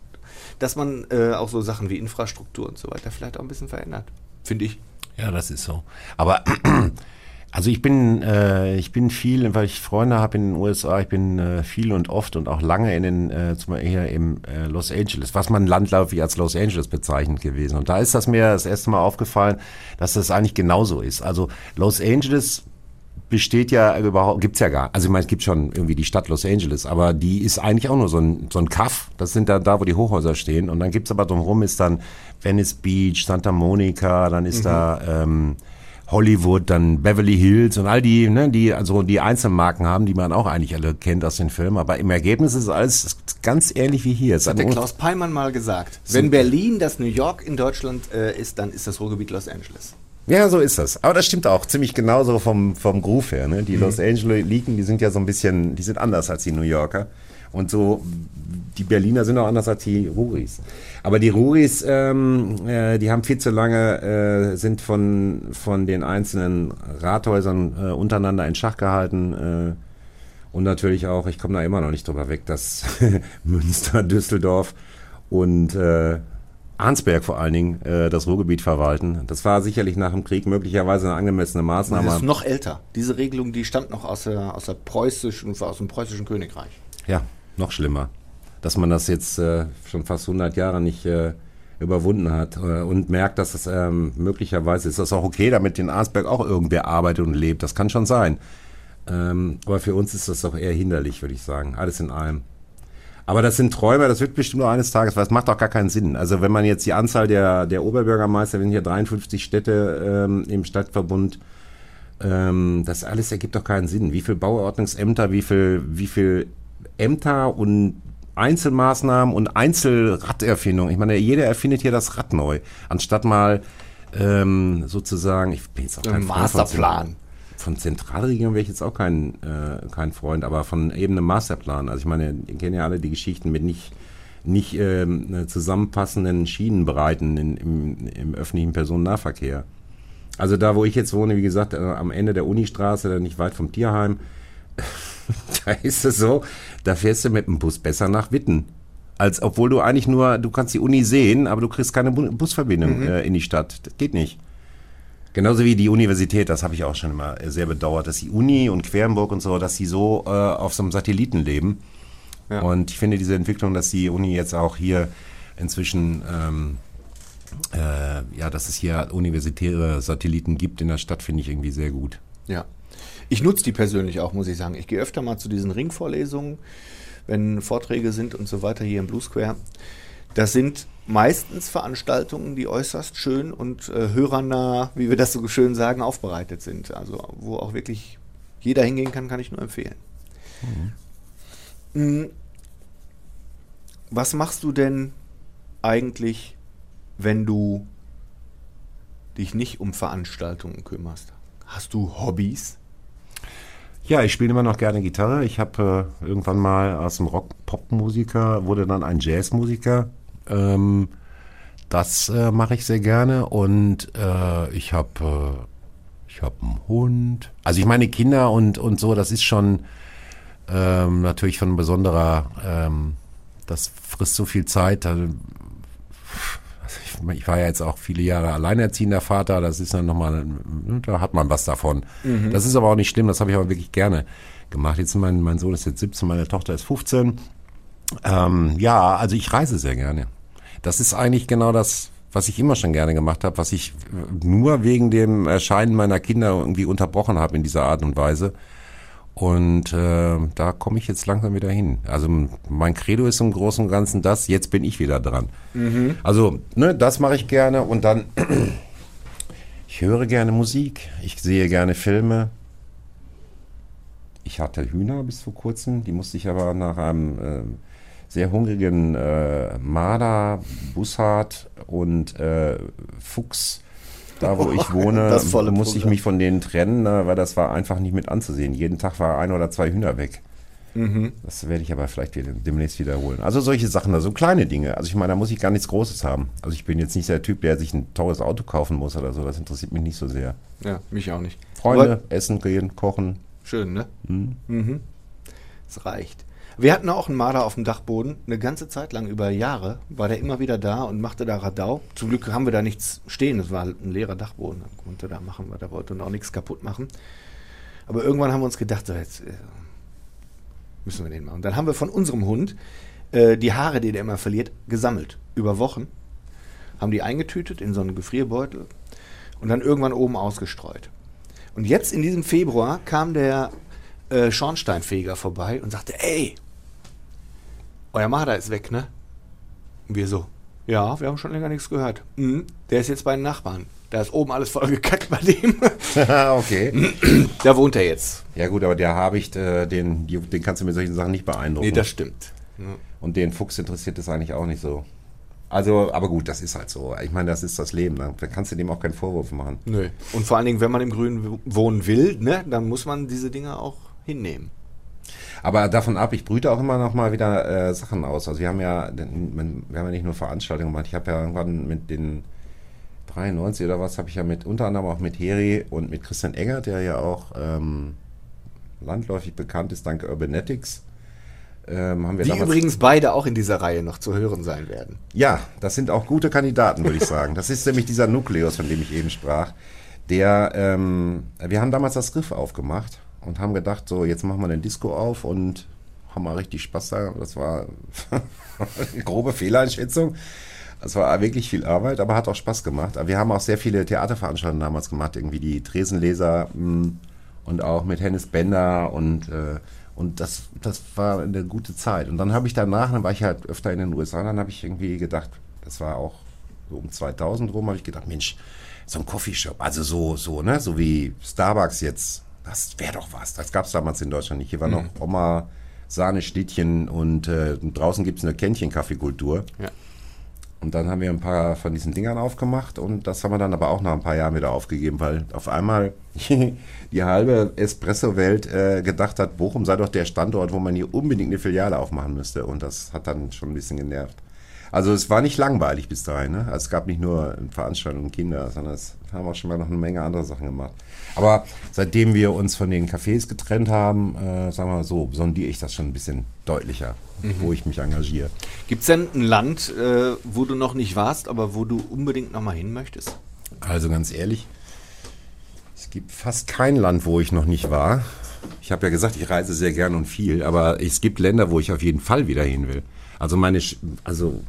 dass man äh, auch so Sachen wie Infrastruktur und so weiter vielleicht auch ein bisschen verändert. Finde ich. Ja, das ist so. Aber [clears throat] also ich bin, äh, ich bin viel, weil ich Freunde habe in den USA, ich bin äh, viel und oft und auch lange in den, äh, zum Beispiel hier im äh, Los Angeles, was man landläufig als Los Angeles bezeichnet gewesen. Und da ist das mir das erste Mal aufgefallen, dass das eigentlich genauso ist. Also Los Angeles besteht ja überhaupt, gibt's ja gar. Also ich meine, es gibt schon irgendwie die Stadt Los Angeles, aber die ist eigentlich auch nur so ein, so ein Kaff. Das sind da, da, wo die Hochhäuser stehen. Und dann gibt's aber drumherum ist dann Venice Beach, Santa Monica, dann ist mhm. da ähm, Hollywood, dann Beverly Hills und all die, ne, die also die Einzelmarken haben, die man auch eigentlich alle kennt aus den Filmen. Aber im Ergebnis ist alles ganz ähnlich wie hier. Das hat der Klaus Peimann mal gesagt. Wenn Berlin das New York in Deutschland äh, ist, dann ist das Ruhrgebiet Los Angeles. Ja, so ist das. Aber das stimmt auch ziemlich genauso vom, vom Groove her. Ne? Die mhm. Los Angeles liegen, die sind ja so ein bisschen, die sind anders als die New Yorker. Und so, die Berliner sind auch anders als die Ruris. Aber die Ruris, ähm, äh, die haben viel zu lange, äh, sind von, von den einzelnen Rathäusern äh, untereinander in Schach gehalten. Äh, und natürlich auch, ich komme da immer noch nicht drüber weg, dass [laughs] Münster, Düsseldorf und äh, Arnsberg vor allen Dingen äh, das Ruhrgebiet verwalten. Das war sicherlich nach dem Krieg möglicherweise eine angemessene Maßnahme. Das ist noch älter. Diese Regelung, die stammt noch aus, der, aus, der preußischen, aus dem preußischen Königreich. Ja, noch schlimmer. Dass man das jetzt äh, schon fast 100 Jahre nicht äh, überwunden hat äh, und merkt, dass es ähm, möglicherweise ist das auch okay, damit in Arnsberg auch irgendwer arbeitet und lebt. Das kann schon sein. Ähm, aber für uns ist das doch eher hinderlich, würde ich sagen. Alles in allem. Aber das sind Träume, das wird bestimmt nur eines Tages, weil es macht auch gar keinen Sinn. Also wenn man jetzt die Anzahl der, der Oberbürgermeister, sind hier 53 Städte ähm, im Stadtverbund, ähm, das alles ergibt doch keinen Sinn. Wie viel Bauordnungsämter, wie viel, wie viel Ämter und Einzelmaßnahmen und Einzelraderfindungen. Ich meine, jeder erfindet hier das Rad neu, anstatt mal ähm, sozusagen, ich bin jetzt auch kein Masterplan von Zentralregierung wäre ich jetzt auch kein, äh, kein Freund, aber von eben einem Masterplan. Also ich meine, ihr kennt ja alle die Geschichten mit nicht, nicht ähm, zusammenpassenden Schienenbreiten in, im, im öffentlichen Personennahverkehr. Also da, wo ich jetzt wohne, wie gesagt, äh, am Ende der Unistraße, nicht weit vom Tierheim, [laughs] da ist es so, da fährst du mit dem Bus besser nach Witten. Als obwohl du eigentlich nur, du kannst die Uni sehen, aber du kriegst keine Busverbindung mhm. äh, in die Stadt. Das geht nicht. Genauso wie die Universität, das habe ich auch schon immer sehr bedauert, dass die Uni und Querenburg und so, dass sie so äh, auf so einem Satelliten leben. Ja. Und ich finde diese Entwicklung, dass die Uni jetzt auch hier inzwischen, ähm, äh, ja, dass es hier universitäre Satelliten gibt in der Stadt, finde ich irgendwie sehr gut. Ja. Ich nutze die persönlich auch, muss ich sagen. Ich gehe öfter mal zu diesen Ringvorlesungen, wenn Vorträge sind und so weiter hier im Blue Square. Das sind meistens Veranstaltungen, die äußerst schön und äh, hörernah, wie wir das so schön sagen, aufbereitet sind. Also wo auch wirklich jeder hingehen kann, kann ich nur empfehlen. Mhm. Was machst du denn eigentlich, wenn du dich nicht um Veranstaltungen kümmerst? Hast du Hobbys? Ja, ich spiele immer noch gerne Gitarre. Ich habe äh, irgendwann mal aus dem Rock-Pop-Musiker wurde dann ein Jazzmusiker ähm, das äh, mache ich sehr gerne und äh, ich habe äh, ich habe einen Hund. Also ich meine Kinder und und so, das ist schon ähm, natürlich von besonderer. Ähm, das frisst so viel Zeit. Also ich war ja jetzt auch viele Jahre alleinerziehender Vater. Das ist dann nochmal, da hat man was davon. Mhm. Das ist aber auch nicht schlimm. Das habe ich aber wirklich gerne gemacht. Jetzt mein mein Sohn ist jetzt 17, meine Tochter ist 15. Ähm, ja, also ich reise sehr gerne. Das ist eigentlich genau das, was ich immer schon gerne gemacht habe, was ich nur wegen dem Erscheinen meiner Kinder irgendwie unterbrochen habe in dieser Art und Weise. Und äh, da komme ich jetzt langsam wieder hin. Also mein Credo ist im Großen und Ganzen das, jetzt bin ich wieder dran. Mhm. Also, ne, das mache ich gerne und dann, [clears throat] ich höre gerne Musik, ich sehe gerne Filme. Ich hatte Hühner bis vor kurzem, die musste ich aber nach einem äh, sehr hungrigen äh, Marder, Bussard und äh, Fuchs da wo ich [laughs] wohne, musste ich mich von denen trennen, ne, weil das war einfach nicht mit anzusehen. Jeden Tag war ein oder zwei Hühner weg. Mhm. Das werde ich aber vielleicht demnächst wiederholen. Also solche Sachen, also kleine Dinge. Also ich meine, da muss ich gar nichts Großes haben. Also ich bin jetzt nicht der Typ, der sich ein teures Auto kaufen muss oder so. Das interessiert mich nicht so sehr. Ja, mich auch nicht. Freunde, aber essen gehen, kochen. Schön, ne? Mhm. Mhm. Es reicht. Wir hatten auch einen Marder auf dem Dachboden, eine ganze Zeit lang, über Jahre, war der immer wieder da und machte da Radau. Zum Glück haben wir da nichts stehen, es war halt ein leerer Dachboden, da konnte da machen, was er wollte und auch nichts kaputt machen. Aber irgendwann haben wir uns gedacht, so jetzt äh, müssen wir den machen. Dann haben wir von unserem Hund äh, die Haare, die der immer verliert, gesammelt, über Wochen. Haben die eingetütet in so einen Gefrierbeutel und dann irgendwann oben ausgestreut. Und jetzt in diesem Februar kam der äh, Schornsteinfeger vorbei und sagte, ey, euer Marder ist weg, ne? Und wir so, ja, wir haben schon länger nichts gehört. Mhm, der ist jetzt bei den Nachbarn. Da ist oben alles voll gekackt bei dem. [laughs] [laughs] okay. Da wohnt er jetzt. Ja gut, aber der Habicht, äh, den, den kannst du mit solchen Sachen nicht beeindrucken. Nee, das stimmt. Und den Fuchs interessiert es eigentlich auch nicht so. Also, aber gut, das ist halt so. Ich meine, das ist das Leben. Da kannst du dem auch keinen Vorwurf machen. Nö. Und vor allen Dingen, wenn man im Grünen wohnen will, ne, dann muss man diese Dinge auch hinnehmen. Aber davon ab, ich brüte auch immer noch mal wieder äh, Sachen aus. Also wir haben ja, wir haben ja nicht nur Veranstaltungen gemacht. Ich habe ja irgendwann mit den 93 oder was, habe ich ja mit unter anderem auch mit Heri und mit Christian Eggert, der ja auch ähm, landläufig bekannt ist, dank Urbanetics. Ähm, haben wir Die übrigens beide auch in dieser Reihe noch zu hören sein werden. Ja, das sind auch gute Kandidaten, würde ich sagen. Das ist nämlich dieser Nukleus, von dem ich eben sprach. Der, ähm, wir haben damals das Riff aufgemacht und haben gedacht, so jetzt machen wir den Disco auf und haben mal richtig Spaß da. Das war eine [laughs] grobe Fehleinschätzung. Das war wirklich viel Arbeit, aber hat auch Spaß gemacht. Wir haben auch sehr viele Theaterveranstaltungen damals gemacht, irgendwie die Tresenleser hm, und auch mit Hennis Bender und äh, und das, das war eine gute Zeit. Und dann habe ich danach, dann war ich halt öfter in den USA, dann habe ich irgendwie gedacht, das war auch so um 2000 rum, habe ich gedacht, Mensch, so ein Coffeeshop, also so, so, ne, so wie Starbucks jetzt das wäre doch was. Das gab es damals in Deutschland nicht. Hier war mhm. noch Oma, Sahne, Schnittchen und äh, draußen gibt es eine Kännchen-Kaffeekultur. Ja. Und dann haben wir ein paar von diesen Dingern aufgemacht und das haben wir dann aber auch nach ein paar Jahren wieder aufgegeben, weil auf einmal [laughs] die halbe Espresso-Welt äh, gedacht hat, Bochum sei doch der Standort, wo man hier unbedingt eine Filiale aufmachen müsste. Und das hat dann schon ein bisschen genervt. Also es war nicht langweilig bis dahin. Ne? Also es gab nicht nur Veranstaltungen Kinder, sondern es haben auch schon mal noch eine Menge andere Sachen gemacht. Aber seitdem wir uns von den Cafés getrennt haben, äh, sagen wir mal so, sondiere ich das schon ein bisschen deutlicher, mhm. wo ich mich engagiere. Gibt es denn ein Land, äh, wo du noch nicht warst, aber wo du unbedingt noch mal hin möchtest? Also ganz ehrlich, es gibt fast kein Land, wo ich noch nicht war. Ich habe ja gesagt, ich reise sehr gern und viel, aber es gibt Länder, wo ich auf jeden Fall wieder hin will. Also meine, also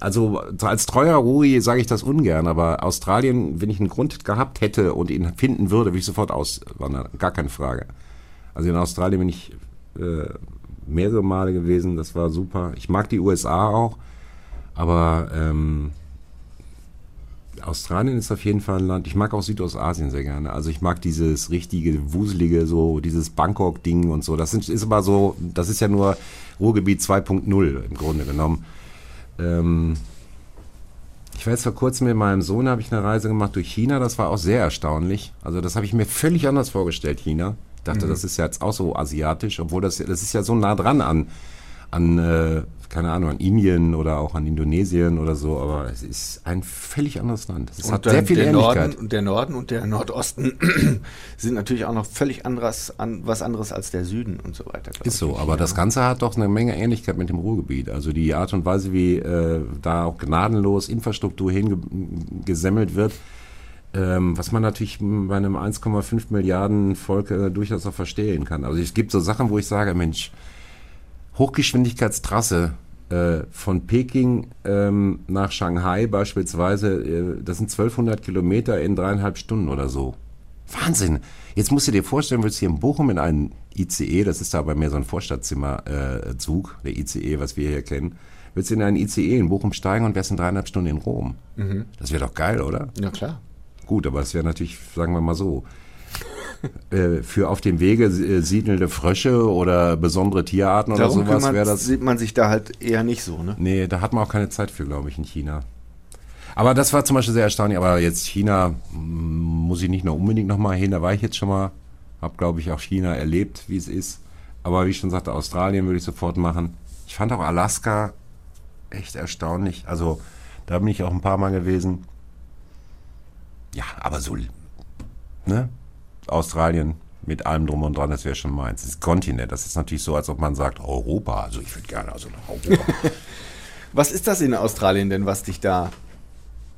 also als treuer Rui sage ich das ungern, aber Australien, wenn ich einen Grund gehabt hätte und ihn finden würde, würde ich sofort auswandern. Gar keine Frage. Also in Australien bin ich äh, mehrere Male gewesen, das war super. Ich mag die USA auch, aber ähm, Australien ist auf jeden Fall ein Land. Ich mag auch Südostasien sehr gerne. Also ich mag dieses richtige, wuselige, so dieses Bangkok-Ding und so. Das ist aber so, das ist ja nur Ruhrgebiet 2.0 im Grunde genommen. Ähm, ich war jetzt vor kurzem mit meinem Sohn, habe ich eine Reise gemacht durch China, das war auch sehr erstaunlich. Also das habe ich mir völlig anders vorgestellt, China. Ich dachte, mhm. das ist ja jetzt auch so asiatisch, obwohl das, das ist ja so nah dran an, an äh, keine Ahnung, an Indien oder auch an Indonesien oder so, aber es ist ein völlig anderes Land. Es hat sehr viel der Ähnlichkeit. Norden, der Norden und der Nordosten [clears throat] sind natürlich auch noch völlig anderes, an, was anderes als der Süden und so weiter. Ist so, aber ja. das Ganze hat doch eine Menge Ähnlichkeit mit dem Ruhrgebiet. Also die Art und Weise, wie äh, da auch gnadenlos Infrastruktur hingesemmelt wird, ähm, was man natürlich bei einem 1,5 Milliarden Volk äh, durchaus auch verstehen kann. Also es gibt so Sachen, wo ich sage, Mensch, Hochgeschwindigkeitstrasse äh, von Peking ähm, nach Shanghai beispielsweise, äh, das sind 1200 Kilometer in dreieinhalb Stunden oder so. Wahnsinn! Jetzt musst du dir vorstellen, willst hier in Bochum in einen ICE, das ist da bei mir so ein Vorstadtzimmerzug, äh, der ICE, was wir hier kennen, willst du in einen ICE in Bochum steigen und wärst in dreieinhalb Stunden in Rom. Mhm. Das wäre doch geil, oder? Ja, klar. Gut, aber es wäre natürlich, sagen wir mal so, für auf dem Wege äh, siedelnde Frösche oder besondere Tierarten Darum oder sowas wäre das. Sieht man sich da halt eher nicht so, ne? Nee, da hat man auch keine Zeit für, glaube ich, in China. Aber das war zum Beispiel sehr erstaunlich. Aber jetzt China mm, muss ich nicht noch unbedingt nochmal hin. Da war ich jetzt schon mal. Hab, glaube ich, auch China erlebt, wie es ist. Aber wie ich schon sagte, Australien würde ich sofort machen. Ich fand auch Alaska echt erstaunlich. Also da bin ich auch ein paar Mal gewesen. Ja, aber so, ne? Australien mit allem drum und dran, das wäre schon meins. Das ist Kontinent. Das ist natürlich so, als ob man sagt, Europa. Also ich würde gerne also nach Europa. [laughs] was ist das in Australien denn, was dich da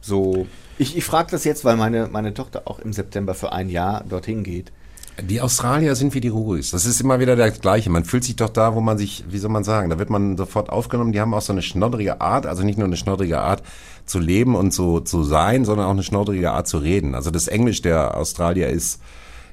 so. Ich, ich frage das jetzt, weil meine, meine Tochter auch im September für ein Jahr dorthin geht. Die Australier sind wie die Ruis. Das ist immer wieder das Gleiche. Man fühlt sich doch da, wo man sich, wie soll man sagen, da wird man sofort aufgenommen. Die haben auch so eine schnoddrige Art, also nicht nur eine schnoddrige Art zu leben und so zu sein, sondern auch eine schnoddrige Art zu reden. Also das Englisch der Australier ist,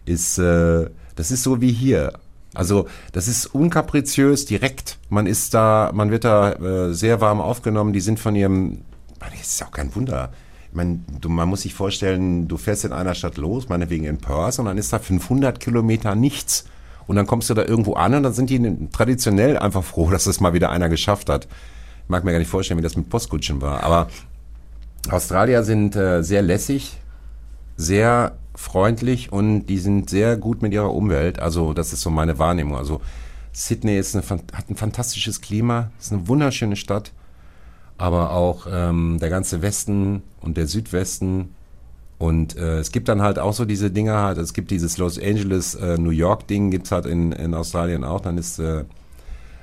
ist, äh, das ist so wie hier. Also das ist unkapriziös, direkt. Man ist da, man wird da äh, sehr warm aufgenommen. Die sind von ihrem das ist auch kein Wunder. Ich meine, du, man muss sich vorstellen, du fährst in einer Stadt los, meinetwegen in Perth, und dann ist da 500 Kilometer nichts. Und dann kommst du da irgendwo an und dann sind die traditionell einfach froh, dass es mal wieder einer geschafft hat. Ich mag mir gar nicht vorstellen, wie das mit Postkutschen war. Aber Australier sind äh, sehr lässig, sehr freundlich und die sind sehr gut mit ihrer Umwelt. Also das ist so meine Wahrnehmung. Also Sydney ist eine, hat ein fantastisches Klima, ist eine wunderschöne Stadt aber auch ähm, der ganze Westen und der Südwesten. Und äh, es gibt dann halt auch so diese Dinger halt, es gibt dieses Los Angeles, äh, New York Ding, gibt's halt in, in Australien auch. Dann ist äh,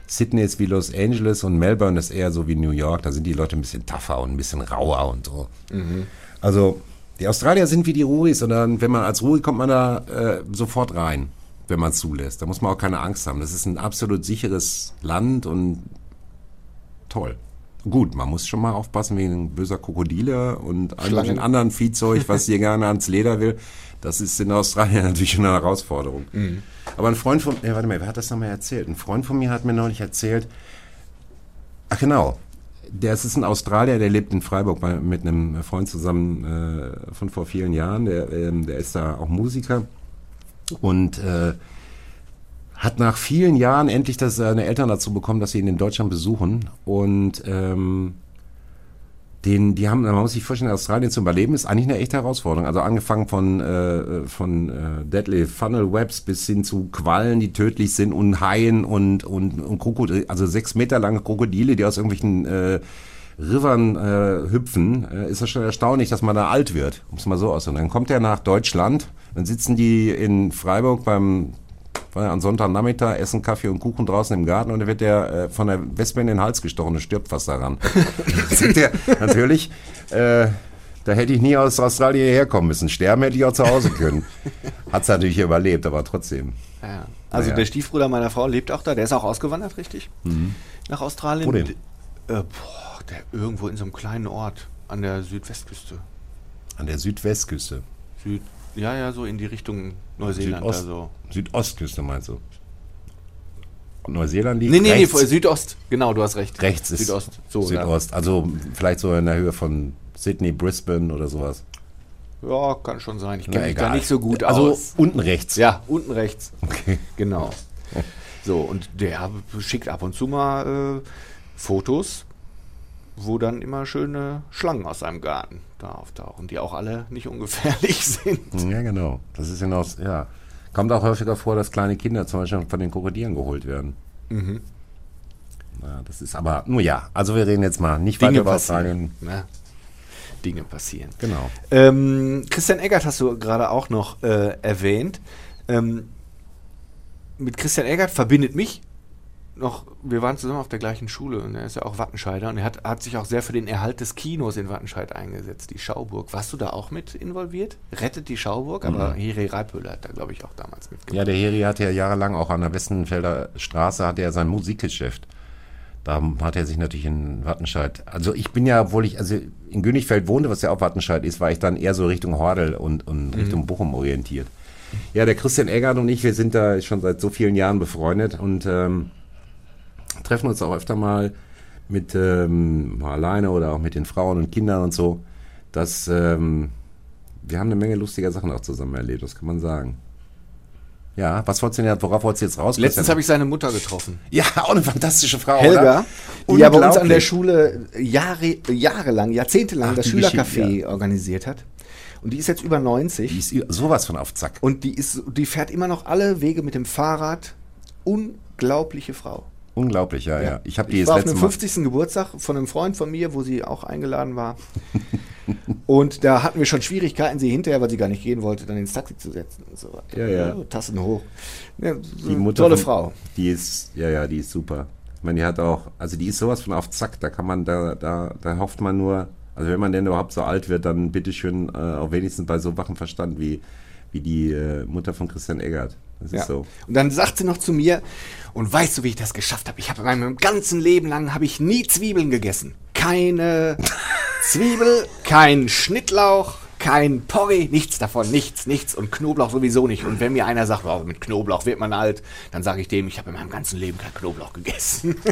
Sydney ist wie Los Angeles und Melbourne ist eher so wie New York. Da sind die Leute ein bisschen tougher und ein bisschen rauer und so. Mhm. Also die Australier sind wie die Ruris und dann, wenn man als Ruri kommt man da äh, sofort rein, wenn man zulässt. Da muss man auch keine Angst haben. Das ist ein absolut sicheres Land und toll. Gut, man muss schon mal aufpassen wegen böser Krokodile und all anderen Viehzeug, was dir [laughs] gerne ans Leder will. Das ist in Australien [laughs] natürlich eine Herausforderung. Mhm. Aber ein Freund von, ja, warte mal, wer hat das nochmal erzählt? Ein Freund von mir hat mir neulich erzählt, ach genau, der ist ein Australier, der lebt in Freiburg bei, mit einem Freund zusammen äh, von vor vielen Jahren. Der, äh, der ist da auch Musiker und äh, hat nach vielen Jahren endlich das, seine Eltern dazu bekommen, dass sie ihn in Deutschland besuchen. Und ähm, den, die haben, man muss sich vorstellen, Australien zu überleben ist eigentlich eine echte Herausforderung. Also angefangen von, äh, von äh, Deadly Funnel Webs bis hin zu Quallen, die tödlich sind und Haien und, und, und Krokodile, also sechs Meter lange Krokodile, die aus irgendwelchen äh, Rivern äh, hüpfen, äh, ist das schon erstaunlich, dass man da alt wird, um es mal so auszudrücken. Dann kommt er nach Deutschland, dann sitzen die in Freiburg beim war an Sonntagnachmittag, essen Kaffee und Kuchen draußen im Garten und dann wird der äh, von der Wespe in den Hals gestochen und stirbt fast daran. [laughs] sagt er, natürlich, äh, da hätte ich nie aus Australien herkommen müssen. Sterben hätte ich auch zu Hause können. Hat es natürlich überlebt, aber trotzdem. Ja. Also naja. der Stiefbruder meiner Frau lebt auch da, der ist auch ausgewandert, richtig? Mhm. Nach Australien. Wo denn? Äh, boah, der irgendwo in so einem kleinen Ort an der Südwestküste. An der Südwestküste. Süd, ja, ja, so in die Richtung Neuseeland. Südost, also. Südostküste meinst du? Neuseeland liegt Nee, nee, rechts. nee, Südost. Genau, du hast recht. Rechts ist Südost. So, Südost. Ja. Also vielleicht so in der Höhe von Sydney, Brisbane oder sowas. Ja, kann schon sein. Ich kenne mich da nicht so gut also aus. Also unten rechts. Ja, unten rechts. Okay. Genau. [laughs] So, und der schickt ab und zu mal äh, Fotos wo dann immer schöne Schlangen aus seinem Garten da auftauchen, die auch alle nicht ungefährlich [laughs] sind. Ja, genau. Das ist hinaus, ja. Kommt auch häufiger vor, dass kleine Kinder zum Beispiel von den Krokodilen geholt werden. Mhm. Ja, das ist aber, nur ja, also wir reden jetzt mal nicht Dinge weiter über Australien. Ja. Dinge passieren. Genau. Ähm, Christian Eggert hast du gerade auch noch äh, erwähnt. Ähm, mit Christian Eggert verbindet mich noch, wir waren zusammen auf der gleichen Schule und er ist ja auch Wattenscheider und er hat, hat sich auch sehr für den Erhalt des Kinos in Wattenscheid eingesetzt, die Schauburg. Warst du da auch mit involviert? Rettet die Schauburg, aber mhm. Heri Reipöhler hat da, glaube ich, auch damals mitgemacht. Ja, der Heri hatte ja jahrelang auch an der Westenfelder Straße hatte er sein Musikgeschäft. Da hat er sich natürlich in Wattenscheid, also ich bin ja, obwohl ich also in Königfeld wohnte, was ja auch Wattenscheid ist, war ich dann eher so Richtung Hordel und, und mhm. Richtung Bochum orientiert. Ja, der Christian Eggert und ich, wir sind da schon seit so vielen Jahren befreundet und ähm, treffen uns auch öfter mal mit ähm, mal alleine oder auch mit den Frauen und Kindern und so. Dass ähm, wir haben eine Menge lustiger Sachen auch zusammen erlebt, das kann man sagen. Ja, was wolltest du denn, worauf wolltest du jetzt raus? Letztens habe ich seine Mutter getroffen. Ja, [laughs] auch eine fantastische Frau, Helga, oder? die ja bei uns an der Schule Jahre, jahrelang, jahrzehntelang Ach, das Schülercafé ja. organisiert hat. Und die ist jetzt über 90. Die ist sowas von auf Zack. Und die, ist, die fährt immer noch alle Wege mit dem Fahrrad. Unglaubliche Frau. Unglaublich, ja, ja. ja. Ich, ich war auf dem 50. Mal Geburtstag von einem Freund von mir, wo sie auch eingeladen war. und da hatten wir schon Schwierigkeiten, sie hinterher, weil sie gar nicht gehen wollte, dann ins Taxi zu setzen und so weiter. Ja, ja. ja Tassen hoch. Ja, so die Mutter tolle von, Frau. Die ist, ja, ja, die ist super. Ich meine, die hat auch, also die ist sowas von auf Zack, da kann man, da, da, da hofft man nur, also wenn man denn überhaupt so alt wird, dann bitteschön äh, auch wenigstens bei so wachen Verstand wie, wie die äh, Mutter von Christian Eggert. Das ja. ist so. Und dann sagt sie noch zu mir, und weißt du, wie ich das geschafft habe? Ich habe in meinem ganzen Leben lang habe ich nie Zwiebeln gegessen. Keine [laughs] Zwiebel, kein Schnittlauch, kein Porree, nichts davon, nichts, nichts und Knoblauch sowieso nicht. Und wenn mir einer sagt, oh, mit Knoblauch wird man alt, dann sage ich dem, ich habe in meinem ganzen Leben kein Knoblauch gegessen. [laughs]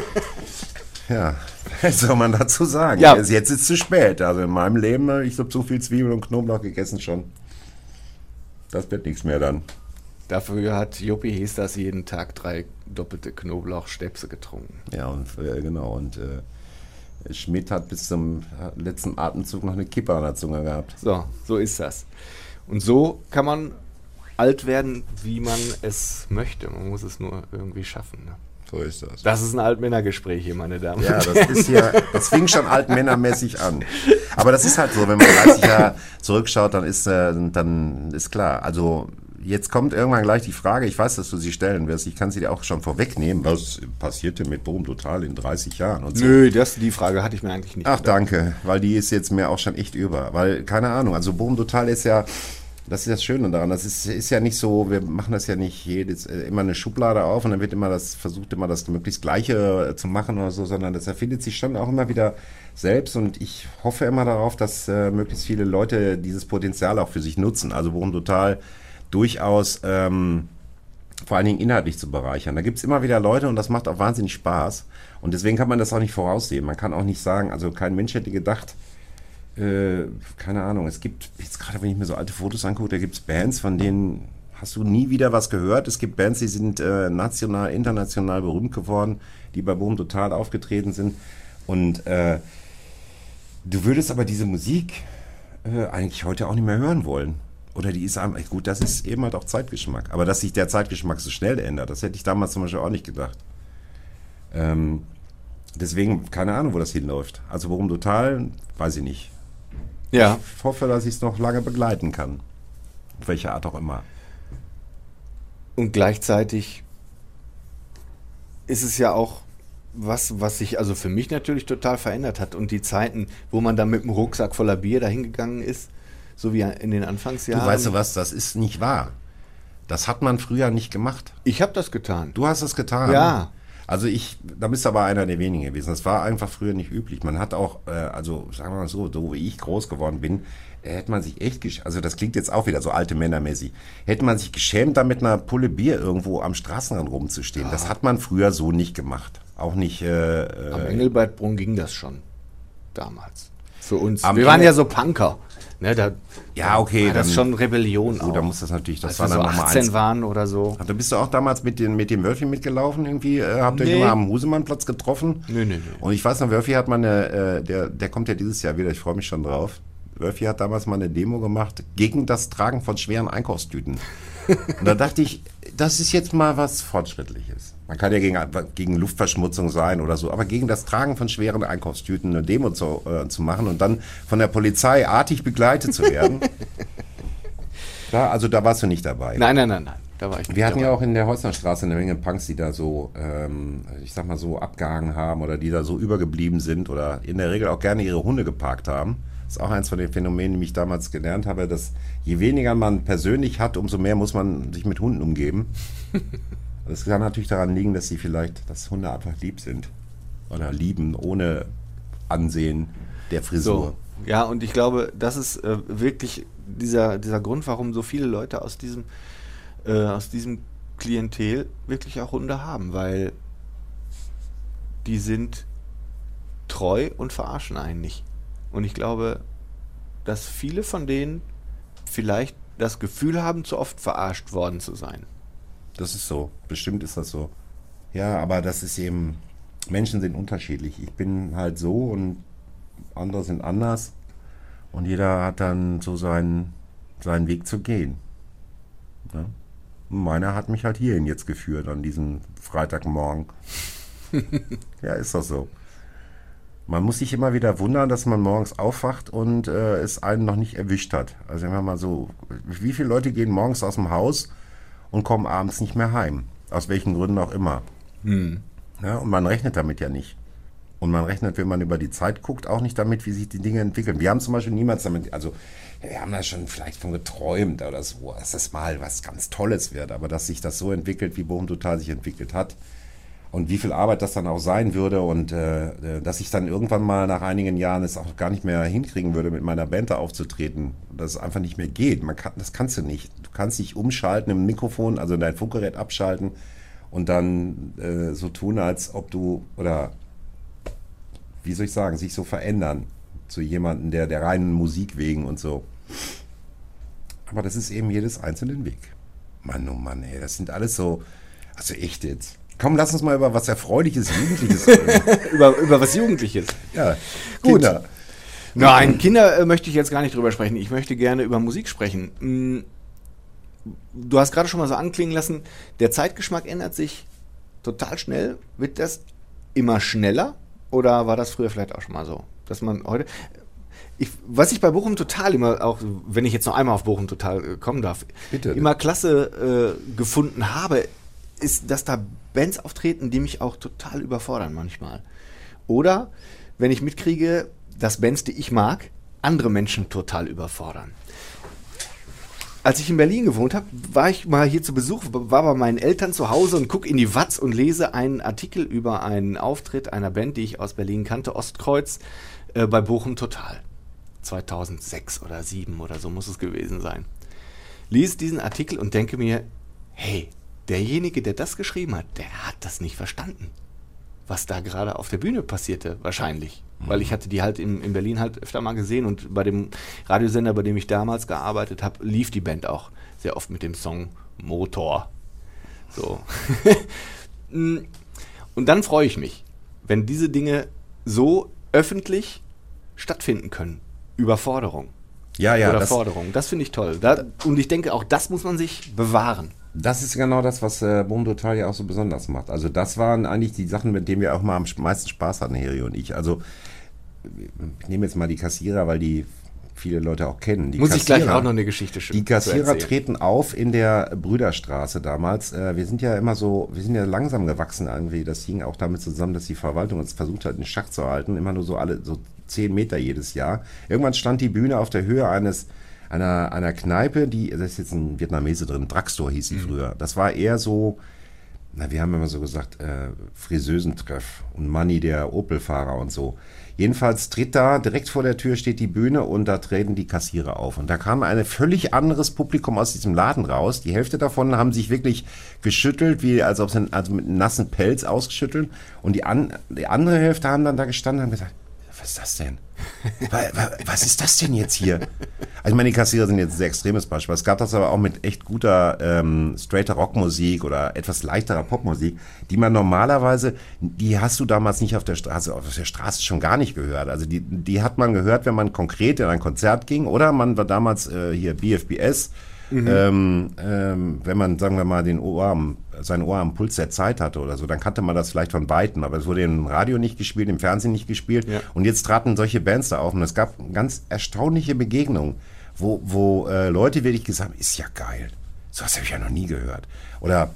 Ja, was soll man dazu sagen? Ja. Jetzt ist es zu spät. Also in meinem Leben, ich habe so viel Zwiebeln und Knoblauch gegessen schon. Das wird nichts mehr dann. Dafür hat Juppi hieß das jeden Tag drei doppelte Knoblauchstäbse getrunken. Ja, und äh, genau. Und äh, Schmidt hat bis zum letzten Atemzug noch eine Kippe an der Zunge gehabt. So, so ist das. Und so kann man alt werden, wie man es möchte. Man muss es nur irgendwie schaffen. Ne? So ist das. Das ist ein Altmännergespräch hier, meine Damen. Ja, das ist ja, das fing schon altmännermäßig an. Aber das ist halt so, wenn man 30 Jahre zurückschaut, dann ist, äh, dann ist klar. Also jetzt kommt irgendwann gleich die Frage, ich weiß, dass du sie stellen wirst, ich kann sie dir auch schon vorwegnehmen, was passierte mit Boom Total in 30 Jahren? Und so. Nö, das, die Frage hatte ich mir eigentlich nicht. Ach, gedacht. danke, weil die ist jetzt mir auch schon echt über. Weil, keine Ahnung, also Boom Total ist ja, das ist das Schöne daran. Das ist, ist ja nicht so, wir machen das ja nicht jedes, äh, immer eine Schublade auf und dann wird immer das, versucht immer das möglichst Gleiche äh, zu machen oder so, sondern das erfindet sich schon auch immer wieder selbst und ich hoffe immer darauf, dass äh, möglichst viele Leute dieses Potenzial auch für sich nutzen. Also worum total durchaus ähm, vor allen Dingen inhaltlich zu bereichern. Da gibt es immer wieder Leute und das macht auch wahnsinnig Spaß. Und deswegen kann man das auch nicht voraussehen. Man kann auch nicht sagen, also kein Mensch hätte gedacht, äh, keine Ahnung, es gibt, jetzt gerade wenn ich mir so alte Fotos angucke, da gibt es Bands, von denen hast du nie wieder was gehört. Es gibt Bands, die sind äh, national, international berühmt geworden, die bei Boom total aufgetreten sind. Und äh, du würdest aber diese Musik äh, eigentlich heute auch nicht mehr hören wollen. Oder die ist einfach, gut, das ist eben halt auch Zeitgeschmack. Aber dass sich der Zeitgeschmack so schnell ändert, das hätte ich damals zum Beispiel auch nicht gedacht. Ähm, deswegen, keine Ahnung, wo das hinläuft. Also warum total, weiß ich nicht. Ja. Ich hoffe, dass ich es noch lange begleiten kann. Auf welche Art auch immer. Und gleichzeitig ist es ja auch was, was sich also für mich natürlich total verändert hat. Und die Zeiten, wo man dann mit dem Rucksack voller Bier dahingegangen ist, so wie in den Anfangsjahren. Du weißt du was, das ist nicht wahr. Das hat man früher nicht gemacht. Ich habe das getan. Du hast das getan? Ja. Also ich, da bist du aber einer der wenigen gewesen. Das war einfach früher nicht üblich. Man hat auch, äh, also sagen wir mal so, so wie ich groß geworden bin, äh, hätte man sich echt, also das klingt jetzt auch wieder so alte Männermäßig, hätte man sich geschämt, da mit einer Pulle Bier irgendwo am Straßenrand rumzustehen. Ja. Das hat man früher so nicht gemacht. Auch nicht. Äh, äh am Engelbertbrunn ging das schon damals. Für uns. Wir waren ja so Punker. Ne, da, ja, okay. War das ist schon Rebellion. Gut, da muss das natürlich, das Als war dann so 18 waren oder so. Da bist du auch damals mit, den, mit dem Wölfi mitgelaufen irgendwie? Äh, habt ihr nee. euch immer am Husemannplatz getroffen? Nee, nee, nee. Und ich weiß noch, Wölfi hat mal eine, äh, der, der kommt ja dieses Jahr wieder, ich freue mich schon drauf. Wölfi hat damals mal eine Demo gemacht gegen das Tragen von schweren Einkaufstüten. [laughs] Und da dachte ich, das ist jetzt mal was Fortschrittliches. Man kann ja gegen, gegen Luftverschmutzung sein oder so, aber gegen das Tragen von schweren Einkaufstüten eine Demo zu, äh, zu machen und dann von der Polizei artig begleitet zu werden. [laughs] ja, also da warst du nicht dabei. Nein, nein, nein, nein. Da war ich nicht Wir hatten dabei. ja auch in der Häusnerstraße eine Menge Punks, die da so, ähm, ich sag mal so, abgehangen haben oder die da so übergeblieben sind oder in der Regel auch gerne ihre Hunde geparkt haben. Das ist auch eins von den Phänomenen, die ich damals gelernt habe, dass je weniger man persönlich hat, umso mehr muss man sich mit Hunden umgeben. [laughs] Das kann natürlich daran liegen, dass sie vielleicht, dass Hunde einfach lieb sind. Oder lieben, ohne Ansehen der Frisur. So, ja, und ich glaube, das ist äh, wirklich dieser, dieser Grund, warum so viele Leute aus diesem, äh, aus diesem Klientel wirklich auch Hunde haben, weil die sind treu und verarschen einen nicht. Und ich glaube, dass viele von denen vielleicht das Gefühl haben, zu oft verarscht worden zu sein. Das ist so. Bestimmt ist das so. Ja, aber das ist eben, Menschen sind unterschiedlich. Ich bin halt so und andere sind anders. Und jeder hat dann so seinen, seinen Weg zu gehen. Ja? Meiner hat mich halt hierhin jetzt geführt, an diesem Freitagmorgen. [laughs] ja, ist doch so. Man muss sich immer wieder wundern, dass man morgens aufwacht und äh, es einen noch nicht erwischt hat. Also wenn man mal so, wie viele Leute gehen morgens aus dem Haus und kommen abends nicht mehr heim? Aus welchen Gründen auch immer. Hm. Ja, und man rechnet damit ja nicht. Und man rechnet, wenn man über die Zeit guckt, auch nicht damit, wie sich die Dinge entwickeln. Wir haben zum Beispiel niemals damit, also wir haben da schon vielleicht von geträumt oder so, dass das mal was ganz Tolles wird, aber dass sich das so entwickelt, wie Bochum Total sich entwickelt hat und wie viel Arbeit das dann auch sein würde und äh, äh, dass ich dann irgendwann mal nach einigen Jahren es auch gar nicht mehr hinkriegen würde, mit meiner Band da aufzutreten, dass es einfach nicht mehr geht. Man kann, das kannst du nicht. Du kannst dich umschalten im Mikrofon, also dein Funkgerät abschalten und dann äh, so tun, als ob du oder wie soll ich sagen, sich so verändern zu jemandem, der der reinen Musik wegen und so. Aber das ist eben jedes einzelne Weg. Mann, oh Mann, ey, das sind alles so, also echt jetzt. Komm, lass uns mal über was Erfreuliches, Jugendliches reden. [laughs] über, über was Jugendliches. Ja, gut. Kinder. Nein, Kinder äh, möchte ich jetzt gar nicht drüber sprechen. Ich möchte gerne über Musik sprechen. Hm, du hast gerade schon mal so anklingen lassen, der Zeitgeschmack ändert sich total schnell. Wird das immer schneller? Oder war das früher vielleicht auch schon mal so? Dass man heute. Ich, was ich bei Bochum total immer, auch wenn ich jetzt noch einmal auf Bochum total äh, kommen darf, Bitte, immer klasse äh, gefunden habe, ist, dass da Bands auftreten, die mich auch total überfordern manchmal. Oder wenn ich mitkriege, dass Bands, die ich mag, andere Menschen total überfordern als ich in Berlin gewohnt habe, war ich mal hier zu Besuch, war bei meinen Eltern zu Hause und gucke in die Watz und lese einen Artikel über einen Auftritt einer Band, die ich aus Berlin kannte, Ostkreuz, äh, bei Bochum Total. 2006 oder 2007 oder so muss es gewesen sein. Lese diesen Artikel und denke mir, hey, derjenige, der das geschrieben hat, der hat das nicht verstanden was da gerade auf der Bühne passierte, wahrscheinlich. Mhm. Weil ich hatte die halt in, in Berlin halt öfter mal gesehen und bei dem Radiosender, bei dem ich damals gearbeitet habe, lief die Band auch sehr oft mit dem Song Motor. So. Mm. [laughs] und dann freue ich mich, wenn diese Dinge so öffentlich stattfinden können. Überforderung. Ja, ja. Oder das, Forderung. Das finde ich toll. Da, und ich denke, auch das muss man sich bewahren. Das ist genau das, was äh, Boom Total ja auch so besonders macht. Also das waren eigentlich die Sachen, mit denen wir auch mal am meisten Spaß hatten, Heri und ich. Also ich nehme jetzt mal die Kassierer, weil die viele Leute auch kennen. Die Muss Kassierer, ich gleich auch noch eine Geschichte schön Die Kassierer treten auf in der Brüderstraße damals. Äh, wir sind ja immer so, wir sind ja langsam gewachsen irgendwie. Das hing auch damit zusammen, dass die Verwaltung uns versucht hat, in Schach zu halten. Immer nur so alle, so zehn Meter jedes Jahr. Irgendwann stand die Bühne auf der Höhe eines einer, einer Kneipe, die, da ist jetzt ein Vietnamese drin, Drugstore hieß sie mhm. früher. Das war eher so, na, wir haben immer so gesagt, äh, Friseusentreff und Manni, der Opel-Fahrer und so. Jedenfalls tritt da, direkt vor der Tür steht die Bühne und da treten die Kassierer auf. Und da kam ein völlig anderes Publikum aus diesem Laden raus. Die Hälfte davon haben sich wirklich geschüttelt, wie als ob sie also mit nassen Pelz ausgeschüttelt. Und die, an, die andere Hälfte haben dann da gestanden und haben gesagt, was ist das denn? Was ist das denn jetzt hier? Also meine Kassierer sind jetzt ein sehr extremes Beispiel. Es gab das aber auch mit echt guter ähm, straighter Rockmusik oder etwas leichterer Popmusik, die man normalerweise, die hast du damals nicht auf der Straße, auf der Straße schon gar nicht gehört. Also die, die hat man gehört, wenn man konkret in ein Konzert ging oder man war damals äh, hier BFBS Mhm. Ähm, ähm, wenn man, sagen wir mal, den Ohr am, sein Ohr am Puls der Zeit hatte oder so, dann kannte man das vielleicht von Weitem, aber es wurde im Radio nicht gespielt, im Fernsehen nicht gespielt. Ja. Und jetzt traten solche Bands da auf und es gab ganz erstaunliche Begegnungen, wo, wo äh, Leute wirklich gesagt haben, ist ja geil. So was habe ich ja noch nie gehört. Oder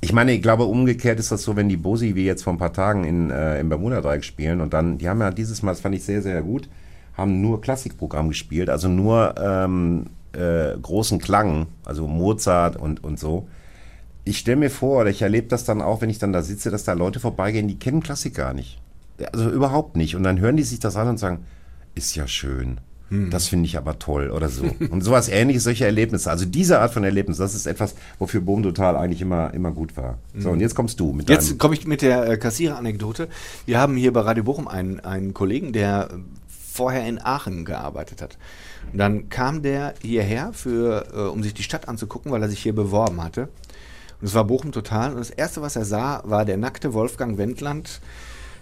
ich meine, ich glaube, umgekehrt ist das so, wenn die Bosi wie jetzt vor ein paar Tagen in, äh, im Bermuda-Dreieck spielen und dann, die haben ja dieses Mal, das fand ich sehr, sehr gut, haben nur Klassikprogramm gespielt, also nur ähm, äh, großen Klang, also Mozart und, und so. Ich stelle mir vor, oder ich erlebe das dann auch, wenn ich dann da sitze, dass da Leute vorbeigehen, die kennen Klassik gar nicht. Also überhaupt nicht. Und dann hören die sich das an und sagen, ist ja schön. Hm. Das finde ich aber toll oder so. Und sowas ähnliches, solche Erlebnisse. Also diese Art von Erlebnis, das ist etwas, wofür Boom Total eigentlich immer, immer gut war. So, und jetzt kommst du mit Jetzt komme ich mit der äh, Kassierer-Anekdote. Wir haben hier bei Radio Bochum einen, einen Kollegen, der vorher in Aachen gearbeitet hat. Und dann kam der hierher, für, äh, um sich die Stadt anzugucken, weil er sich hier beworben hatte. Und es war Bochum total. Und das Erste, was er sah, war der nackte Wolfgang Wendland,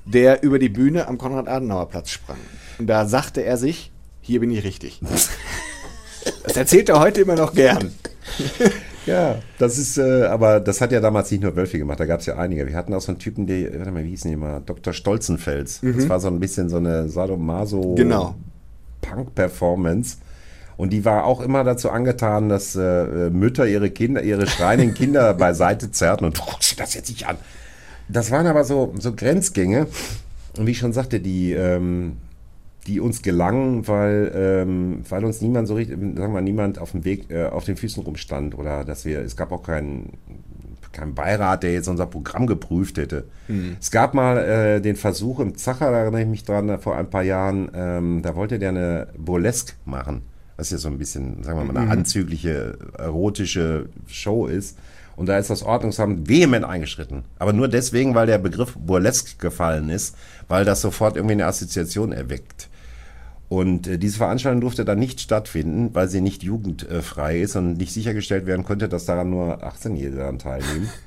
der über die Bühne am Konrad-Adenauer-Platz sprang. Und da sagte er sich, hier bin ich richtig. [laughs] Das erzählt er heute immer noch gern. Ja, das ist, äh, aber das hat ja damals nicht nur Wölfi gemacht, da gab es ja einige. Wir hatten auch so einen Typen, der, warte mal, wie hieß denn immer? Dr. Stolzenfels. Mhm. Das war so ein bisschen so eine Sadomaso genau. Punk-Performance. Und die war auch immer dazu angetan, dass äh, Mütter ihre Kinder, ihre schreienden Kinder [laughs] beiseite zerrten und dir das jetzt nicht an. Das waren aber so, so Grenzgänge. Und wie ich schon sagte, die, ähm, die uns gelangen, weil, ähm, weil uns niemand so richtig, sagen wir, niemand auf dem Weg, äh, auf den Füßen rumstand oder dass wir, es gab auch keinen kein Beirat, der jetzt unser Programm geprüft hätte. Mhm. Es gab mal äh, den Versuch im Zacher, da erinnere ich mich dran, vor ein paar Jahren, ähm, da wollte der eine Burlesque machen, was ja so ein bisschen, sagen wir mal, eine mhm. anzügliche, erotische Show ist. Und da ist das Ordnungsamt vehement eingeschritten. Aber nur deswegen, weil der Begriff Burlesque gefallen ist, weil das sofort irgendwie eine Assoziation erweckt. Und äh, diese Veranstaltung durfte dann nicht stattfinden, weil sie nicht jugendfrei ist und nicht sichergestellt werden konnte, dass daran nur 18-Jährige daran teilnehmen. [laughs]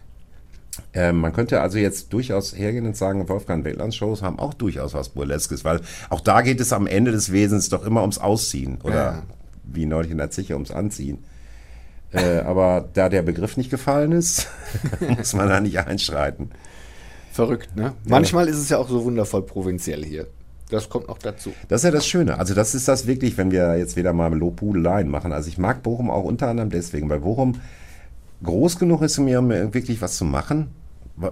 Ähm, man könnte also jetzt durchaus hergehen und sagen, Wolfgang Weltlands Shows haben auch durchaus was Burleskes, weil auch da geht es am Ende des Wesens doch immer ums Ausziehen oder ja. wie neulich in der Zeche ums Anziehen. Äh, aber da der Begriff nicht gefallen ist, [laughs] [laughs] muss man da nicht einschreiten. Verrückt, ne? Manchmal ja. ist es ja auch so wundervoll provinziell hier. Das kommt noch dazu. Das ist ja das Schöne. Also das ist das wirklich, wenn wir jetzt wieder mal Lobhudeleien machen. Also ich mag Bochum auch unter anderem deswegen, weil Bochum groß genug ist, um mir wirklich was zu machen.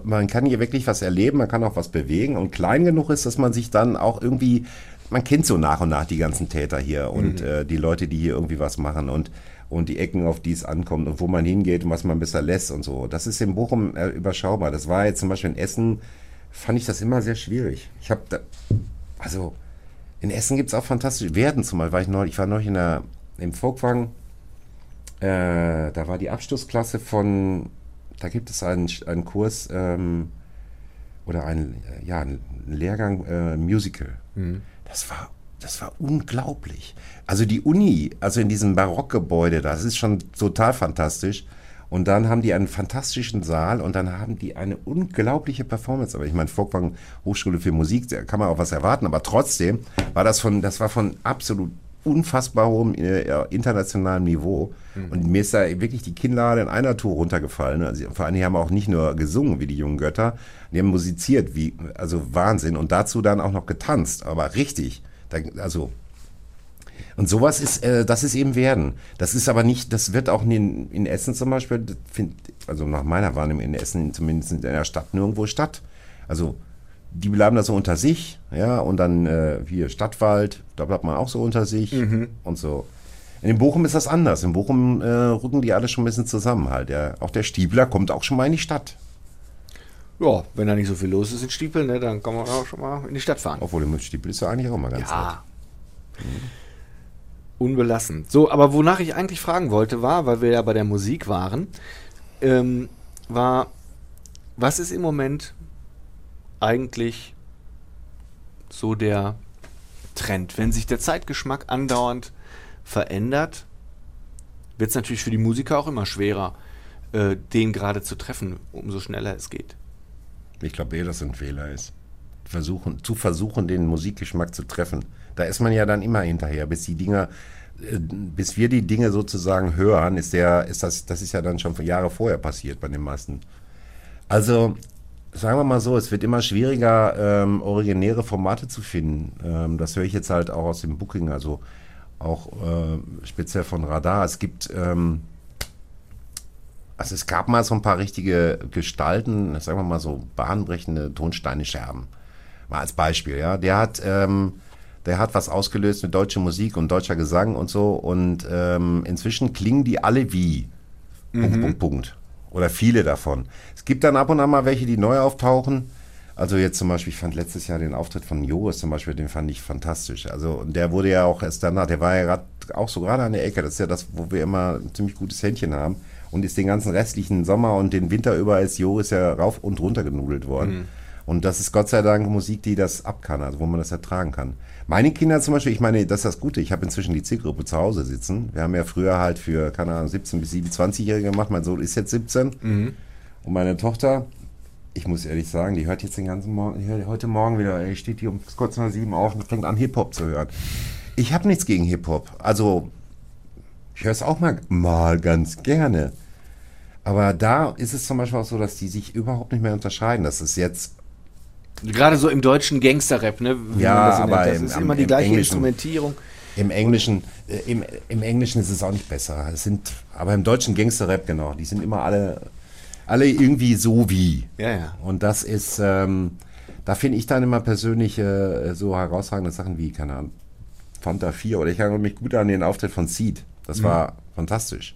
Man kann hier wirklich was erleben, man kann auch was bewegen und klein genug ist, dass man sich dann auch irgendwie, man kennt so nach und nach die ganzen Täter hier und mhm. äh, die Leute, die hier irgendwie was machen und und die Ecken, auf die es ankommt und wo man hingeht und was man besser lässt und so. Das ist in Bochum äh, überschaubar. Das war jetzt zum Beispiel in Essen, fand ich das immer sehr schwierig. Ich habe da, also in Essen gibt es auch fantastische Werden zum Beispiel. War ich, neulich, ich war neulich in der, im Volkwang, äh, da war die Abschlussklasse von, da gibt es einen, einen Kurs ähm, oder einen, ja, einen Lehrgang äh, Musical. Mhm. Das war das war unglaublich. Also die Uni, also in diesem Barockgebäude, das ist schon total fantastisch. Und dann haben die einen fantastischen Saal und dann haben die eine unglaubliche Performance. Aber ich meine, Volkwang Hochschule für Musik, da kann man auch was erwarten. Aber trotzdem war das von, das war von absolut unfassbar hohem äh, internationalem Niveau. Mhm. Und mir ist da wirklich die Kinnlade in einer Tour runtergefallen. Also, vor allem, die haben auch nicht nur gesungen wie die jungen Götter, die haben musiziert, wie, also Wahnsinn. Und dazu dann auch noch getanzt, aber richtig. Also und sowas ist, äh, das ist eben werden. Das ist aber nicht, das wird auch in, in Essen zum Beispiel, find, also nach meiner Wahrnehmung in Essen, zumindest in der Stadt, nirgendwo statt. Also die bleiben da so unter sich, ja, und dann äh, hier Stadtwald, da bleibt man auch so unter sich mhm. und so. In Bochum ist das anders. In Bochum äh, rücken die alle schon ein bisschen zusammen halt. Ja. Auch der Stiebler kommt auch schon mal in die Stadt. Ja, wenn da nicht so viel los ist in Stiepel, ne, dann kann man auch schon mal in die Stadt fahren. Obwohl im Stiepel ist ja eigentlich auch mal ganz ja. nett. Mhm unbelassen. So, aber wonach ich eigentlich fragen wollte, war, weil wir ja bei der Musik waren, ähm, war, was ist im Moment eigentlich so der Trend? Wenn sich der Zeitgeschmack andauernd verändert, wird es natürlich für die Musiker auch immer schwerer, äh, den gerade zu treffen, umso schneller es geht. Ich glaube eher, dass ein Fehler ist. Versuchen, zu versuchen, den Musikgeschmack zu treffen. Da ist man ja dann immer hinterher, bis die Dinger, äh, bis wir die Dinge sozusagen hören, ist der, ist das, das ist ja dann schon Jahre vorher passiert bei den meisten. Also, sagen wir mal so, es wird immer schwieriger, ähm, originäre Formate zu finden. Ähm, das höre ich jetzt halt auch aus dem Booking, also auch äh, speziell von Radar. Es gibt, ähm, Also es gab mal so ein paar richtige Gestalten, sagen wir mal so bahnbrechende Tonsteine-Scherben. Mal als Beispiel, ja. Der hat, ähm, der hat was ausgelöst mit deutscher Musik und deutscher Gesang und so. Und ähm, inzwischen klingen die alle wie. Punkt, Punkt, Punkt. Oder viele davon. Es gibt dann ab und an mal welche, die neu auftauchen. Also jetzt zum Beispiel, ich fand letztes Jahr den Auftritt von Joris zum Beispiel, den fand ich fantastisch. Also und der wurde ja auch erst danach, der war ja grad, auch so gerade an der Ecke. Das ist ja das, wo wir immer ein ziemlich gutes Händchen haben. Und ist den ganzen restlichen Sommer und den Winter über ist Joris ja rauf und runter genudelt worden. Mhm. Und das ist Gott sei Dank Musik, die das ab kann, also wo man das ertragen kann. Meine Kinder zum Beispiel, ich meine, das ist das Gute, ich habe inzwischen die Zielgruppe zu Hause sitzen. Wir haben ja früher halt für, keine Ahnung, 17 bis 27-Jährige gemacht. Mein Sohn ist jetzt 17. Und meine Tochter, ich muss ehrlich sagen, die hört jetzt den ganzen Morgen, die hört heute Morgen wieder, die steht hier um kurz nach sieben auf und fängt an, Hip-Hop zu hören. Ich habe nichts gegen Hip-Hop. Also, ich höre es auch mal, mal ganz gerne. Aber da ist es zum Beispiel auch so, dass die sich überhaupt nicht mehr unterscheiden. Das ist jetzt Gerade so im deutschen Gangster-Rap, ne? wie Ja, so aber im- ist am- immer die gleiche Englischen. Instrumentierung. Im Englischen, äh, im, im Englischen ist es auch nicht besser. Es sind, aber im deutschen Gangster-Rap, genau, die sind immer alle, alle irgendwie so wie. Ja, ja. Und das ist, ähm, da finde ich dann immer persönlich äh, so herausragende Sachen wie, keine Ahnung, Fanta 4 oder ich erinnere mich gut an den Auftritt von Seed. Das war fantastisch.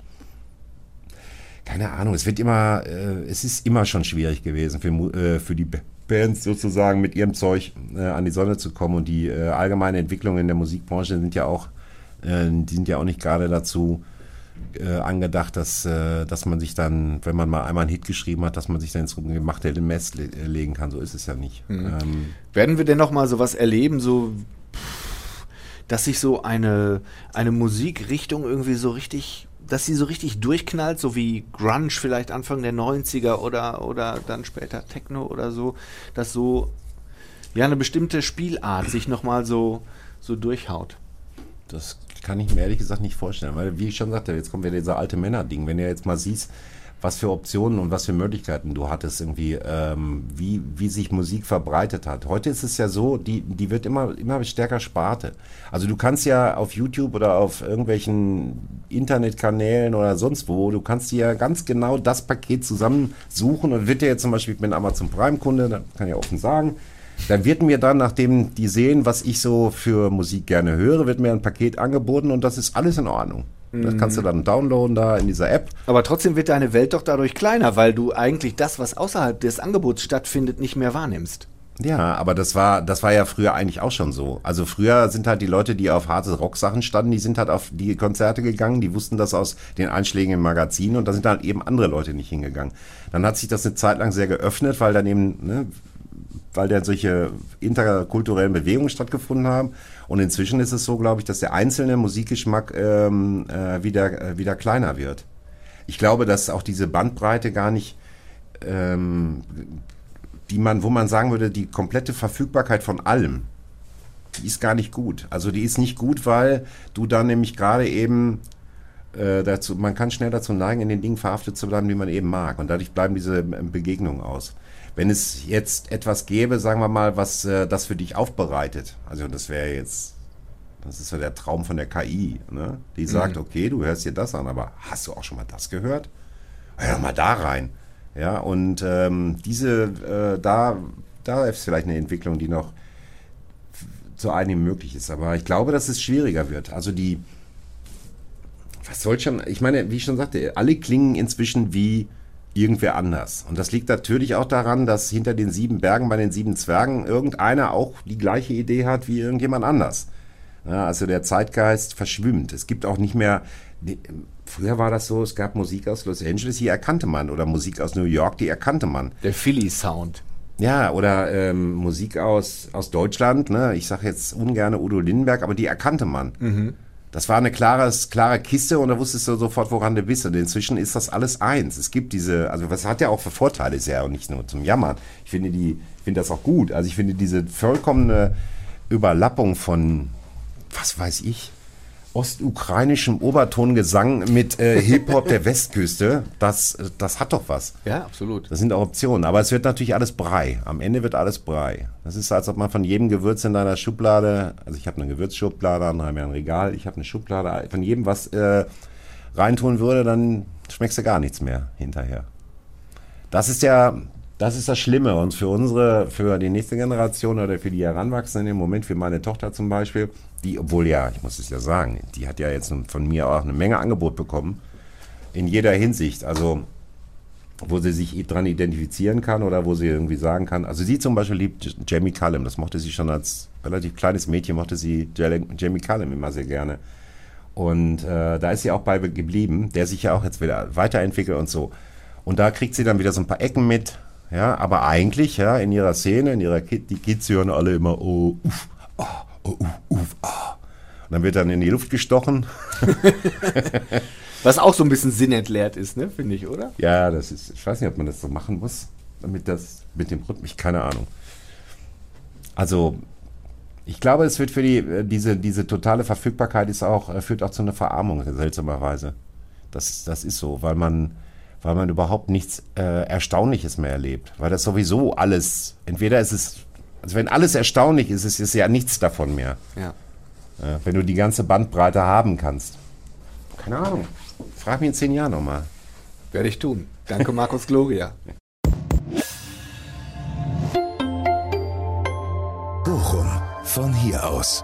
Keine Ahnung, es wird immer, äh, es ist immer schon schwierig gewesen für, äh, für die Bands sozusagen mit ihrem Zeug äh, an die Sonne zu kommen und die äh, allgemeine Entwicklung in der Musikbranche sind ja auch, äh, sind ja auch nicht gerade dazu äh, angedacht, dass, äh, dass man sich dann, wenn man mal einmal einen Hit geschrieben hat, dass man sich dann ins gemachte Mess le legen kann. So ist es ja nicht. Ähm, Werden wir denn noch mal sowas erleben, so dass sich so eine, eine Musikrichtung irgendwie so richtig, dass sie so richtig durchknallt, so wie Grunge vielleicht Anfang der 90er oder, oder dann später Techno oder so, dass so ja eine bestimmte Spielart sich noch mal so, so durchhaut. Das kann ich mir ehrlich gesagt nicht vorstellen, weil wie ich schon sagte, jetzt kommt wieder dieser alte Männer-Ding. Wenn du jetzt mal siehst, was für Optionen und was für Möglichkeiten du hattest, irgendwie, ähm, wie, wie sich Musik verbreitet hat. Heute ist es ja so, die, die wird immer, immer stärker Sparte. Also du kannst ja auf YouTube oder auf irgendwelchen Internetkanälen oder sonst wo, du kannst dir ja ganz genau das Paket zusammensuchen und wird dir jetzt zum Beispiel, ich bin Amazon Prime-Kunde, kann ich ja offen sagen, dann wird mir dann, nachdem die sehen, was ich so für Musik gerne höre, wird mir ein Paket angeboten und das ist alles in Ordnung. Das kannst du dann downloaden da in dieser App. Aber trotzdem wird deine Welt doch dadurch kleiner, weil du eigentlich das, was außerhalb des Angebots stattfindet, nicht mehr wahrnimmst. Ja, aber das war, das war ja früher eigentlich auch schon so. Also früher sind halt die Leute, die auf harte Rocksachen standen, die sind halt auf die Konzerte gegangen, die wussten das aus den Einschlägen im Magazin und da sind halt eben andere Leute nicht hingegangen. Dann hat sich das eine Zeit lang sehr geöffnet, weil dann eben, ne, weil dann solche interkulturellen Bewegungen stattgefunden haben. Und inzwischen ist es so, glaube ich, dass der einzelne Musikgeschmack ähm, äh, wieder, äh, wieder kleiner wird. Ich glaube, dass auch diese Bandbreite gar nicht, ähm, die man, wo man sagen würde, die komplette Verfügbarkeit von allem, die ist gar nicht gut. Also die ist nicht gut, weil du dann nämlich gerade eben äh, dazu, man kann schnell dazu neigen, in den Dingen verhaftet zu bleiben, die man eben mag. Und dadurch bleiben diese ähm, Begegnungen aus. Wenn es jetzt etwas gäbe, sagen wir mal, was äh, das für dich aufbereitet, also das wäre jetzt, das ist so der Traum von der KI, ne? die sagt, okay, du hörst dir das an, aber hast du auch schon mal das gehört? Hör mal da rein. Ja, und ähm, diese, äh, da, da ist vielleicht eine Entwicklung, die noch zu einigen möglich ist. Aber ich glaube, dass es schwieriger wird. Also die, was soll schon, ich meine, wie ich schon sagte, alle klingen inzwischen wie irgendwer anders. Und das liegt natürlich auch daran, dass hinter den sieben Bergen bei den sieben Zwergen irgendeiner auch die gleiche Idee hat wie irgendjemand anders. Ja, also der Zeitgeist verschwimmt. Es gibt auch nicht mehr, früher war das so, es gab Musik aus Los Angeles, die erkannte man, oder Musik aus New York, die erkannte man. Der Philly-Sound. Ja, oder ähm, Musik aus, aus Deutschland, ne? ich sage jetzt ungern Udo Lindenberg, aber die erkannte man. Das war eine klares, klare Kiste und da wusstest du sofort, woran du bist. Und inzwischen ist das alles eins. Es gibt diese, also was hat ja auch für Vorteile, ja auch nicht nur zum Jammern. Ich finde die, ich finde das auch gut. Also ich finde diese vollkommene Überlappung von, was weiß ich, ostukrainischem Obertongesang mit äh, Hip-Hop der Westküste, das, das hat doch was. Ja, absolut. Das sind auch Optionen. Aber es wird natürlich alles Brei. Am Ende wird alles Brei. Das ist, als ob man von jedem Gewürz in deiner Schublade, also ich habe eine Gewürzschublade, andere haben ja ein Regal, ich habe eine Schublade, von jedem was äh, reintun würde, dann schmeckst du gar nichts mehr hinterher. Das ist ja, das ist das Schlimme. Und für unsere, für die nächste Generation oder für die Heranwachsenden im Moment, für meine Tochter zum Beispiel, die, obwohl ja, ich muss es ja sagen, die hat ja jetzt von mir auch eine Menge Angebot bekommen. In jeder Hinsicht. Also, wo sie sich dran identifizieren kann oder wo sie irgendwie sagen kann. Also sie zum Beispiel liebt Jamie Cullum. Das mochte sie schon als relativ kleines Mädchen, mochte sie Jamie Cullum immer sehr gerne. Und äh, da ist sie auch bei geblieben, der sich ja auch jetzt wieder weiterentwickelt und so. Und da kriegt sie dann wieder so ein paar Ecken mit, ja, aber eigentlich, ja, in ihrer Szene, in ihrer Kid, die Kids hören alle immer, oh, uff, oh, oh, uff, uff, ah. Und dann wird dann in die Luft gestochen. Was auch so ein bisschen sinnentleert ist, ne, finde ich, oder? Ja, das ist, ich weiß nicht, ob man das so machen muss, damit das mit dem Rhythmus, keine Ahnung. Also, ich glaube, es wird für die, äh, diese, diese totale Verfügbarkeit ist auch, äh, führt auch zu einer Verarmung, seltsamerweise. Das, das ist so, weil man, weil man überhaupt nichts äh, Erstaunliches mehr erlebt. Weil das sowieso alles, entweder ist es, also wenn alles erstaunlich ist, ist es ja nichts davon mehr. Ja. Äh, wenn du die ganze Bandbreite haben kannst. Keine Ahnung. Frag mich in zehn Jahren nochmal. Werde ich tun. Danke, Markus [laughs] Gloria. Bochum von hier aus.